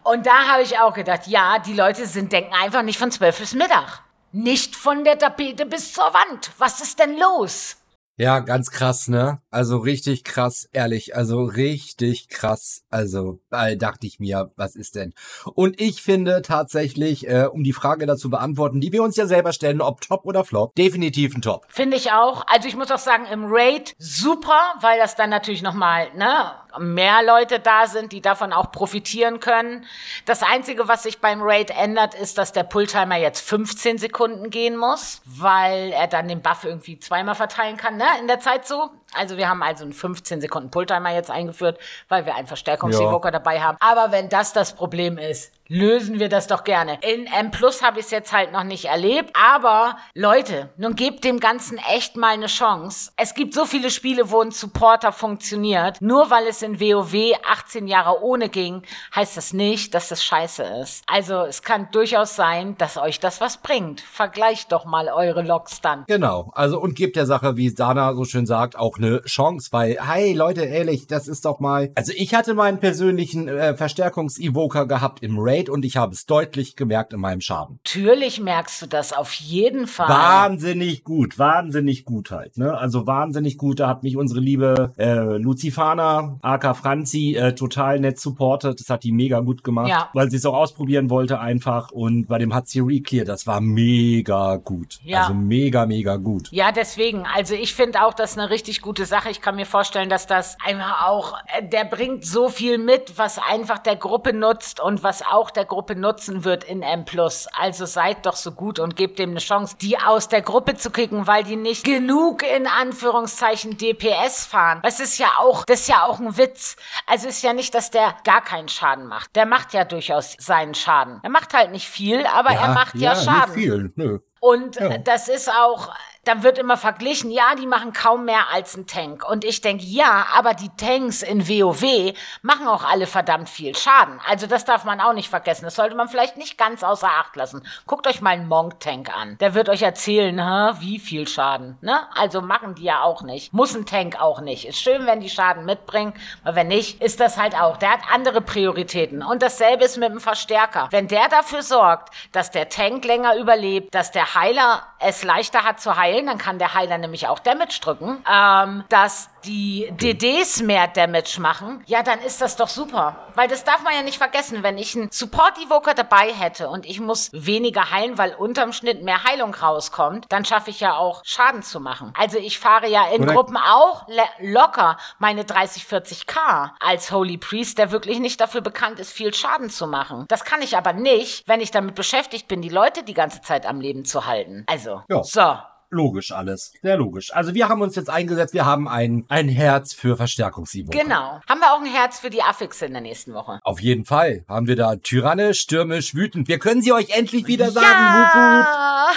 Und da da habe ich auch gedacht, ja, die Leute sind, denken einfach nicht von 12 bis Mittag. Nicht von der Tapete bis zur Wand. Was ist denn los? Ja, ganz krass, ne? Also richtig krass, ehrlich. Also richtig krass. Also da dachte ich mir, was ist denn? Und ich finde tatsächlich, äh, um die Frage dazu beantworten, die wir uns ja selber stellen, ob Top oder Flop, definitiv ein Top. Finde ich auch. Also ich muss auch sagen, im Raid super, weil das dann natürlich nochmal, ne, mehr Leute da sind, die davon auch profitieren können. Das Einzige, was sich beim Raid ändert, ist, dass der Pulltimer jetzt 15 Sekunden gehen muss, weil er dann den Buff irgendwie zweimal verteilen kann, ne? In der Zeit so. Also wir haben also einen 15 Sekunden Pulltimer jetzt eingeführt, weil wir einen Verstärkungsevoker ja. dabei haben. Aber wenn das das Problem ist, lösen wir das doch gerne. In M Plus habe ich es jetzt halt noch nicht erlebt, aber Leute, nun gebt dem Ganzen echt mal eine Chance. Es gibt so viele Spiele, wo ein Supporter funktioniert. Nur weil es in WoW 18 Jahre ohne ging, heißt das nicht, dass das scheiße ist. Also es kann durchaus sein, dass euch das was bringt. Vergleicht doch mal eure Logs dann. Genau, also und gebt der Sache, wie Dana so schön sagt, auch eine Chance, weil, hey Leute, ehrlich, das ist doch mal. Also ich hatte meinen persönlichen äh, Verstärkungs-Evoker gehabt im Raid und ich habe es deutlich gemerkt in meinem Schaden. Natürlich merkst du das auf jeden Fall. Wahnsinnig gut, wahnsinnig gut halt. Ne? Also wahnsinnig gut. Da hat mich unsere liebe äh, Lucifana, aka Franzi, äh, total nett supportet. Das hat die mega gut gemacht, ja. weil sie es auch ausprobieren wollte einfach. Und bei dem hat sie Reclear, das war mega gut. Ja. Also mega, mega gut. Ja, deswegen. Also ich finde auch, das ist eine richtig gute Sache. Ich kann mir vorstellen, dass das einfach auch, äh, der bringt so viel mit, was einfach der Gruppe nutzt und was auch auch der Gruppe nutzen wird in M+. Also seid doch so gut und gebt dem eine Chance, die aus der Gruppe zu kicken, weil die nicht genug in Anführungszeichen DPS fahren. Das ist ja auch, das ist ja auch ein Witz. Also ist ja nicht, dass der gar keinen Schaden macht. Der macht ja durchaus seinen Schaden. Er macht halt nicht viel, aber ja, er macht ja, ja Schaden. Nicht viel, nö. Und ja. das ist auch, dann wird immer verglichen, ja, die machen kaum mehr als ein Tank. Und ich denke, ja, aber die Tanks in WoW machen auch alle verdammt viel Schaden. Also das darf man auch nicht vergessen. Das sollte man vielleicht nicht ganz außer Acht lassen. Guckt euch mal einen Monk-Tank an. Der wird euch erzählen, ha, wie viel Schaden. Ne? Also machen die ja auch nicht. Muss ein Tank auch nicht. Ist schön, wenn die Schaden mitbringen, aber wenn nicht, ist das halt auch. Der hat andere Prioritäten. Und dasselbe ist mit dem Verstärker. Wenn der dafür sorgt, dass der Tank länger überlebt, dass der Heiler es leichter hat zu heilen, dann kann der Heiler nämlich auch Damage drücken, ähm, dass die DDs mehr Damage machen, ja, dann ist das doch super. Weil das darf man ja nicht vergessen. Wenn ich einen Support-Evoker dabei hätte und ich muss weniger heilen, weil unterm Schnitt mehr Heilung rauskommt, dann schaffe ich ja auch Schaden zu machen. Also ich fahre ja in Oder Gruppen auch locker meine 30, 40k als Holy Priest, der wirklich nicht dafür bekannt ist, viel Schaden zu machen. Das kann ich aber nicht, wenn ich damit beschäftigt bin, die Leute die ganze Zeit am Leben zu halten. Also, ja. so logisch alles. Sehr logisch. Also wir haben uns jetzt eingesetzt, wir haben ein, ein Herz für Verstärkungsübungen. Genau. Haben wir auch ein Herz für die Affixe in der nächsten Woche? Auf jeden Fall. Haben wir da tyrannisch, stürmisch, wütend. Wir können sie euch endlich wieder sagen. Ja,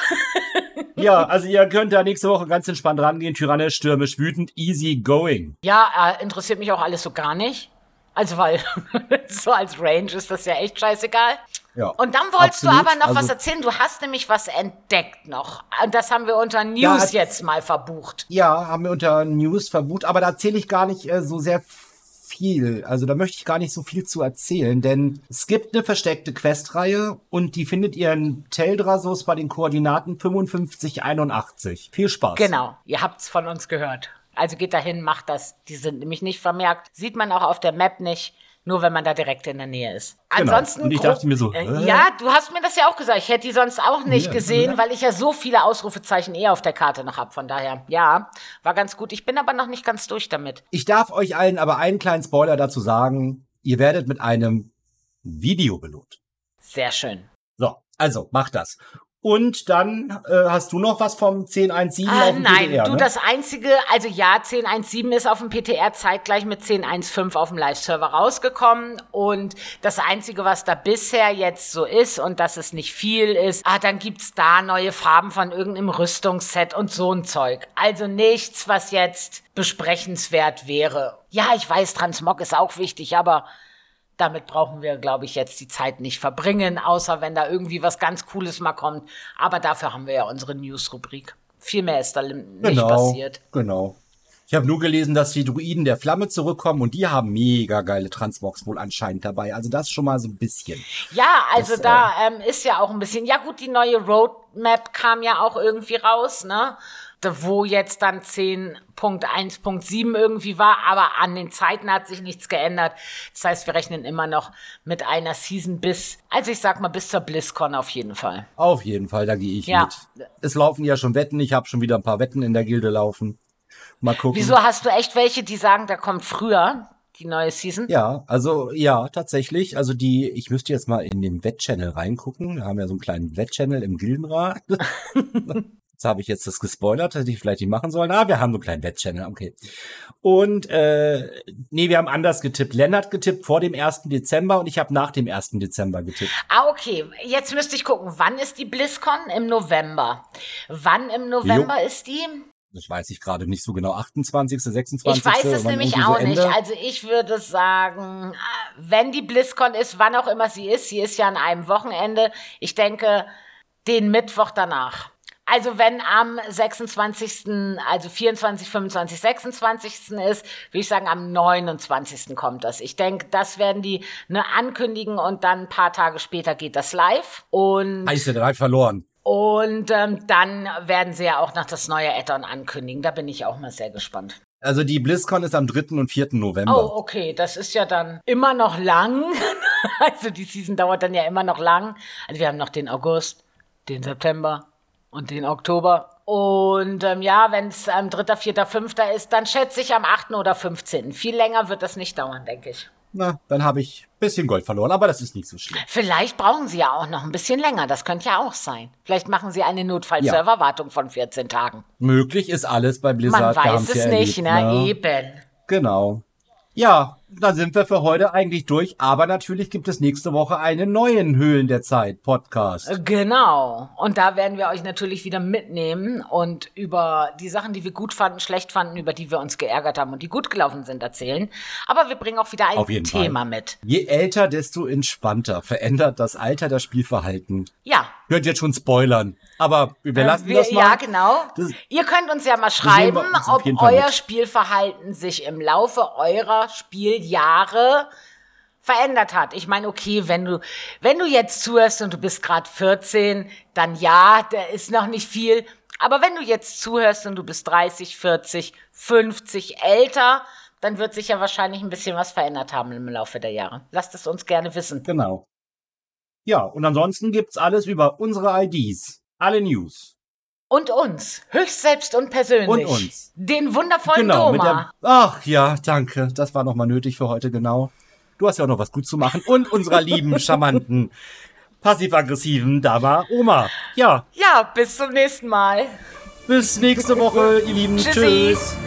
ja also ihr könnt da nächste Woche ganz entspannt rangehen. Tyrannisch, stürmisch, wütend, easy going. Ja, äh, interessiert mich auch alles so gar nicht. Also weil so als Range ist das ja echt scheißegal. Ja, Und dann wolltest absolut. du aber noch also, was erzählen. Du hast nämlich was entdeckt noch. Und das haben wir unter News ja, jetzt mal verbucht. Ja, haben wir unter News verbucht. Aber da erzähle ich gar nicht äh, so sehr viel. Also da möchte ich gar nicht so viel zu erzählen, denn es gibt eine versteckte Questreihe und die findet ihr in Teldrasos bei den Koordinaten 5581. Viel Spaß. Genau, ihr habt's von uns gehört. Also geht dahin, macht das. Die sind nämlich nicht vermerkt. Sieht man auch auf der Map nicht. Nur wenn man da direkt in der Nähe ist. Genau. Ansonsten. Und ich dachte mir so. Äh, ja, du hast mir das ja auch gesagt. Ich hätte die sonst auch nicht ja, gesehen, ja. weil ich ja so viele Ausrufezeichen eher auf der Karte noch habe. Von daher, ja, war ganz gut. Ich bin aber noch nicht ganz durch damit. Ich darf euch allen aber einen kleinen Spoiler dazu sagen. Ihr werdet mit einem Video belohnt. Sehr schön. So, also macht das. Und dann äh, hast du noch was vom 1017 ah, auf dem nein, PTR, du ne? das einzige, also ja, 1017 ist auf dem PTR zeitgleich mit 1015 auf dem Live-Server rausgekommen und das einzige, was da bisher jetzt so ist und dass es nicht viel ist, ah, dann gibt's da neue Farben von irgendeinem Rüstungsset und so ein Zeug. Also nichts, was jetzt besprechenswert wäre. Ja, ich weiß, Transmog ist auch wichtig, aber damit brauchen wir, glaube ich, jetzt die Zeit nicht verbringen, außer wenn da irgendwie was ganz Cooles mal kommt. Aber dafür haben wir ja unsere News-Rubrik. Viel mehr ist da nicht genau, passiert. Genau. Ich habe nur gelesen, dass die Druiden der Flamme zurückkommen und die haben mega geile Transbox wohl anscheinend dabei. Also das schon mal so ein bisschen. Ja, also das, da äh, ähm, ist ja auch ein bisschen. Ja gut, die neue Roadmap kam ja auch irgendwie raus, ne? Wo jetzt dann 10.1.7 irgendwie war, aber an den Zeiten hat sich nichts geändert. Das heißt, wir rechnen immer noch mit einer Season bis, also ich sag mal bis zur BlizzCon auf jeden Fall. Auf jeden Fall, da gehe ich ja. mit. Es laufen ja schon Wetten, ich habe schon wieder ein paar Wetten in der Gilde laufen. Mal gucken. Wieso hast du echt welche, die sagen, da kommt früher? Die neue Season? Ja, also ja, tatsächlich. Also die, ich müsste jetzt mal in den Wettchannel reingucken. Wir haben ja so einen kleinen Wettchannel im Gildenrat. Jetzt habe ich jetzt das gespoilert, hätte ich vielleicht nicht machen sollen. Ah, wir haben so einen kleinen Wettchannel, okay. Und äh, nee, wir haben anders getippt. Lennart getippt vor dem 1. Dezember und ich habe nach dem 1. Dezember getippt. Ah, okay. Jetzt müsste ich gucken, wann ist die BlizzCon? Im November. Wann im November jo. ist die? Das weiß ich gerade nicht so genau. 28., 26. Ich weiß es nämlich auch so nicht. Also ich würde sagen, wenn die BlizzCon ist, wann auch immer sie ist, sie ist ja an einem Wochenende. Ich denke, den Mittwoch danach. Also wenn am 26., also 24, 25, 26. ist, würde ich sagen, am 29. kommt das. Ich denke, das werden die ne, ankündigen und dann ein paar Tage später geht das live. Und ja live verloren. Und ähm, dann werden sie ja auch noch das neue Add-on ankündigen. Da bin ich auch mal sehr gespannt. Also die BlizzCon ist am 3. und 4. November. Oh, okay. Das ist ja dann immer noch lang. also die Season dauert dann ja immer noch lang. Also wir haben noch den August, den September, und den Oktober. Und ähm, ja, wenn es am 3., 4., 5. ist, dann schätze ich am 8. oder 15. Viel länger wird das nicht dauern, denke ich. Na, dann habe ich ein bisschen Gold verloren, aber das ist nicht so schlimm. Vielleicht brauchen Sie ja auch noch ein bisschen länger, das könnte ja auch sein. Vielleicht machen Sie eine Notfallserverwartung ja. von 14 Tagen. Möglich ist alles bei Blizzard. Man weiß es ja nicht, erlebt, ne? ne? Eben. Genau. Ja, dann sind wir für heute eigentlich durch. Aber natürlich gibt es nächste Woche einen neuen Höhlen der Zeit Podcast. Genau. Und da werden wir euch natürlich wieder mitnehmen und über die Sachen, die wir gut fanden, schlecht fanden, über die wir uns geärgert haben und die gut gelaufen sind, erzählen. Aber wir bringen auch wieder ein Thema Fall. mit. Je älter, desto entspannter verändert das Alter das Spielverhalten. Ja. Hört jetzt schon spoilern. Aber wir äh, lassen wir, das mal. Ja, genau. Das, Ihr könnt uns ja mal schreiben, ob euer mit. Spielverhalten sich im Laufe eurer Spieljahre verändert hat. Ich meine, okay, wenn du, wenn du jetzt zuhörst und du bist gerade 14, dann ja, da ist noch nicht viel. Aber wenn du jetzt zuhörst und du bist 30, 40, 50 älter, dann wird sich ja wahrscheinlich ein bisschen was verändert haben im Laufe der Jahre. Lasst es uns gerne wissen. Genau. Ja, und ansonsten gibt's alles über unsere IDs. Alle News. Und uns. Höchst selbst und persönlich. Und uns. Den wundervollen genau, Doma. Der, ach ja, danke. Das war nochmal nötig für heute, genau. Du hast ja auch noch was gut zu machen. Und unserer lieben, charmanten, passiv-aggressiven Dama Oma. Ja. Ja, bis zum nächsten Mal. Bis nächste Woche, ihr Lieben. Tschüssi. Tschüss.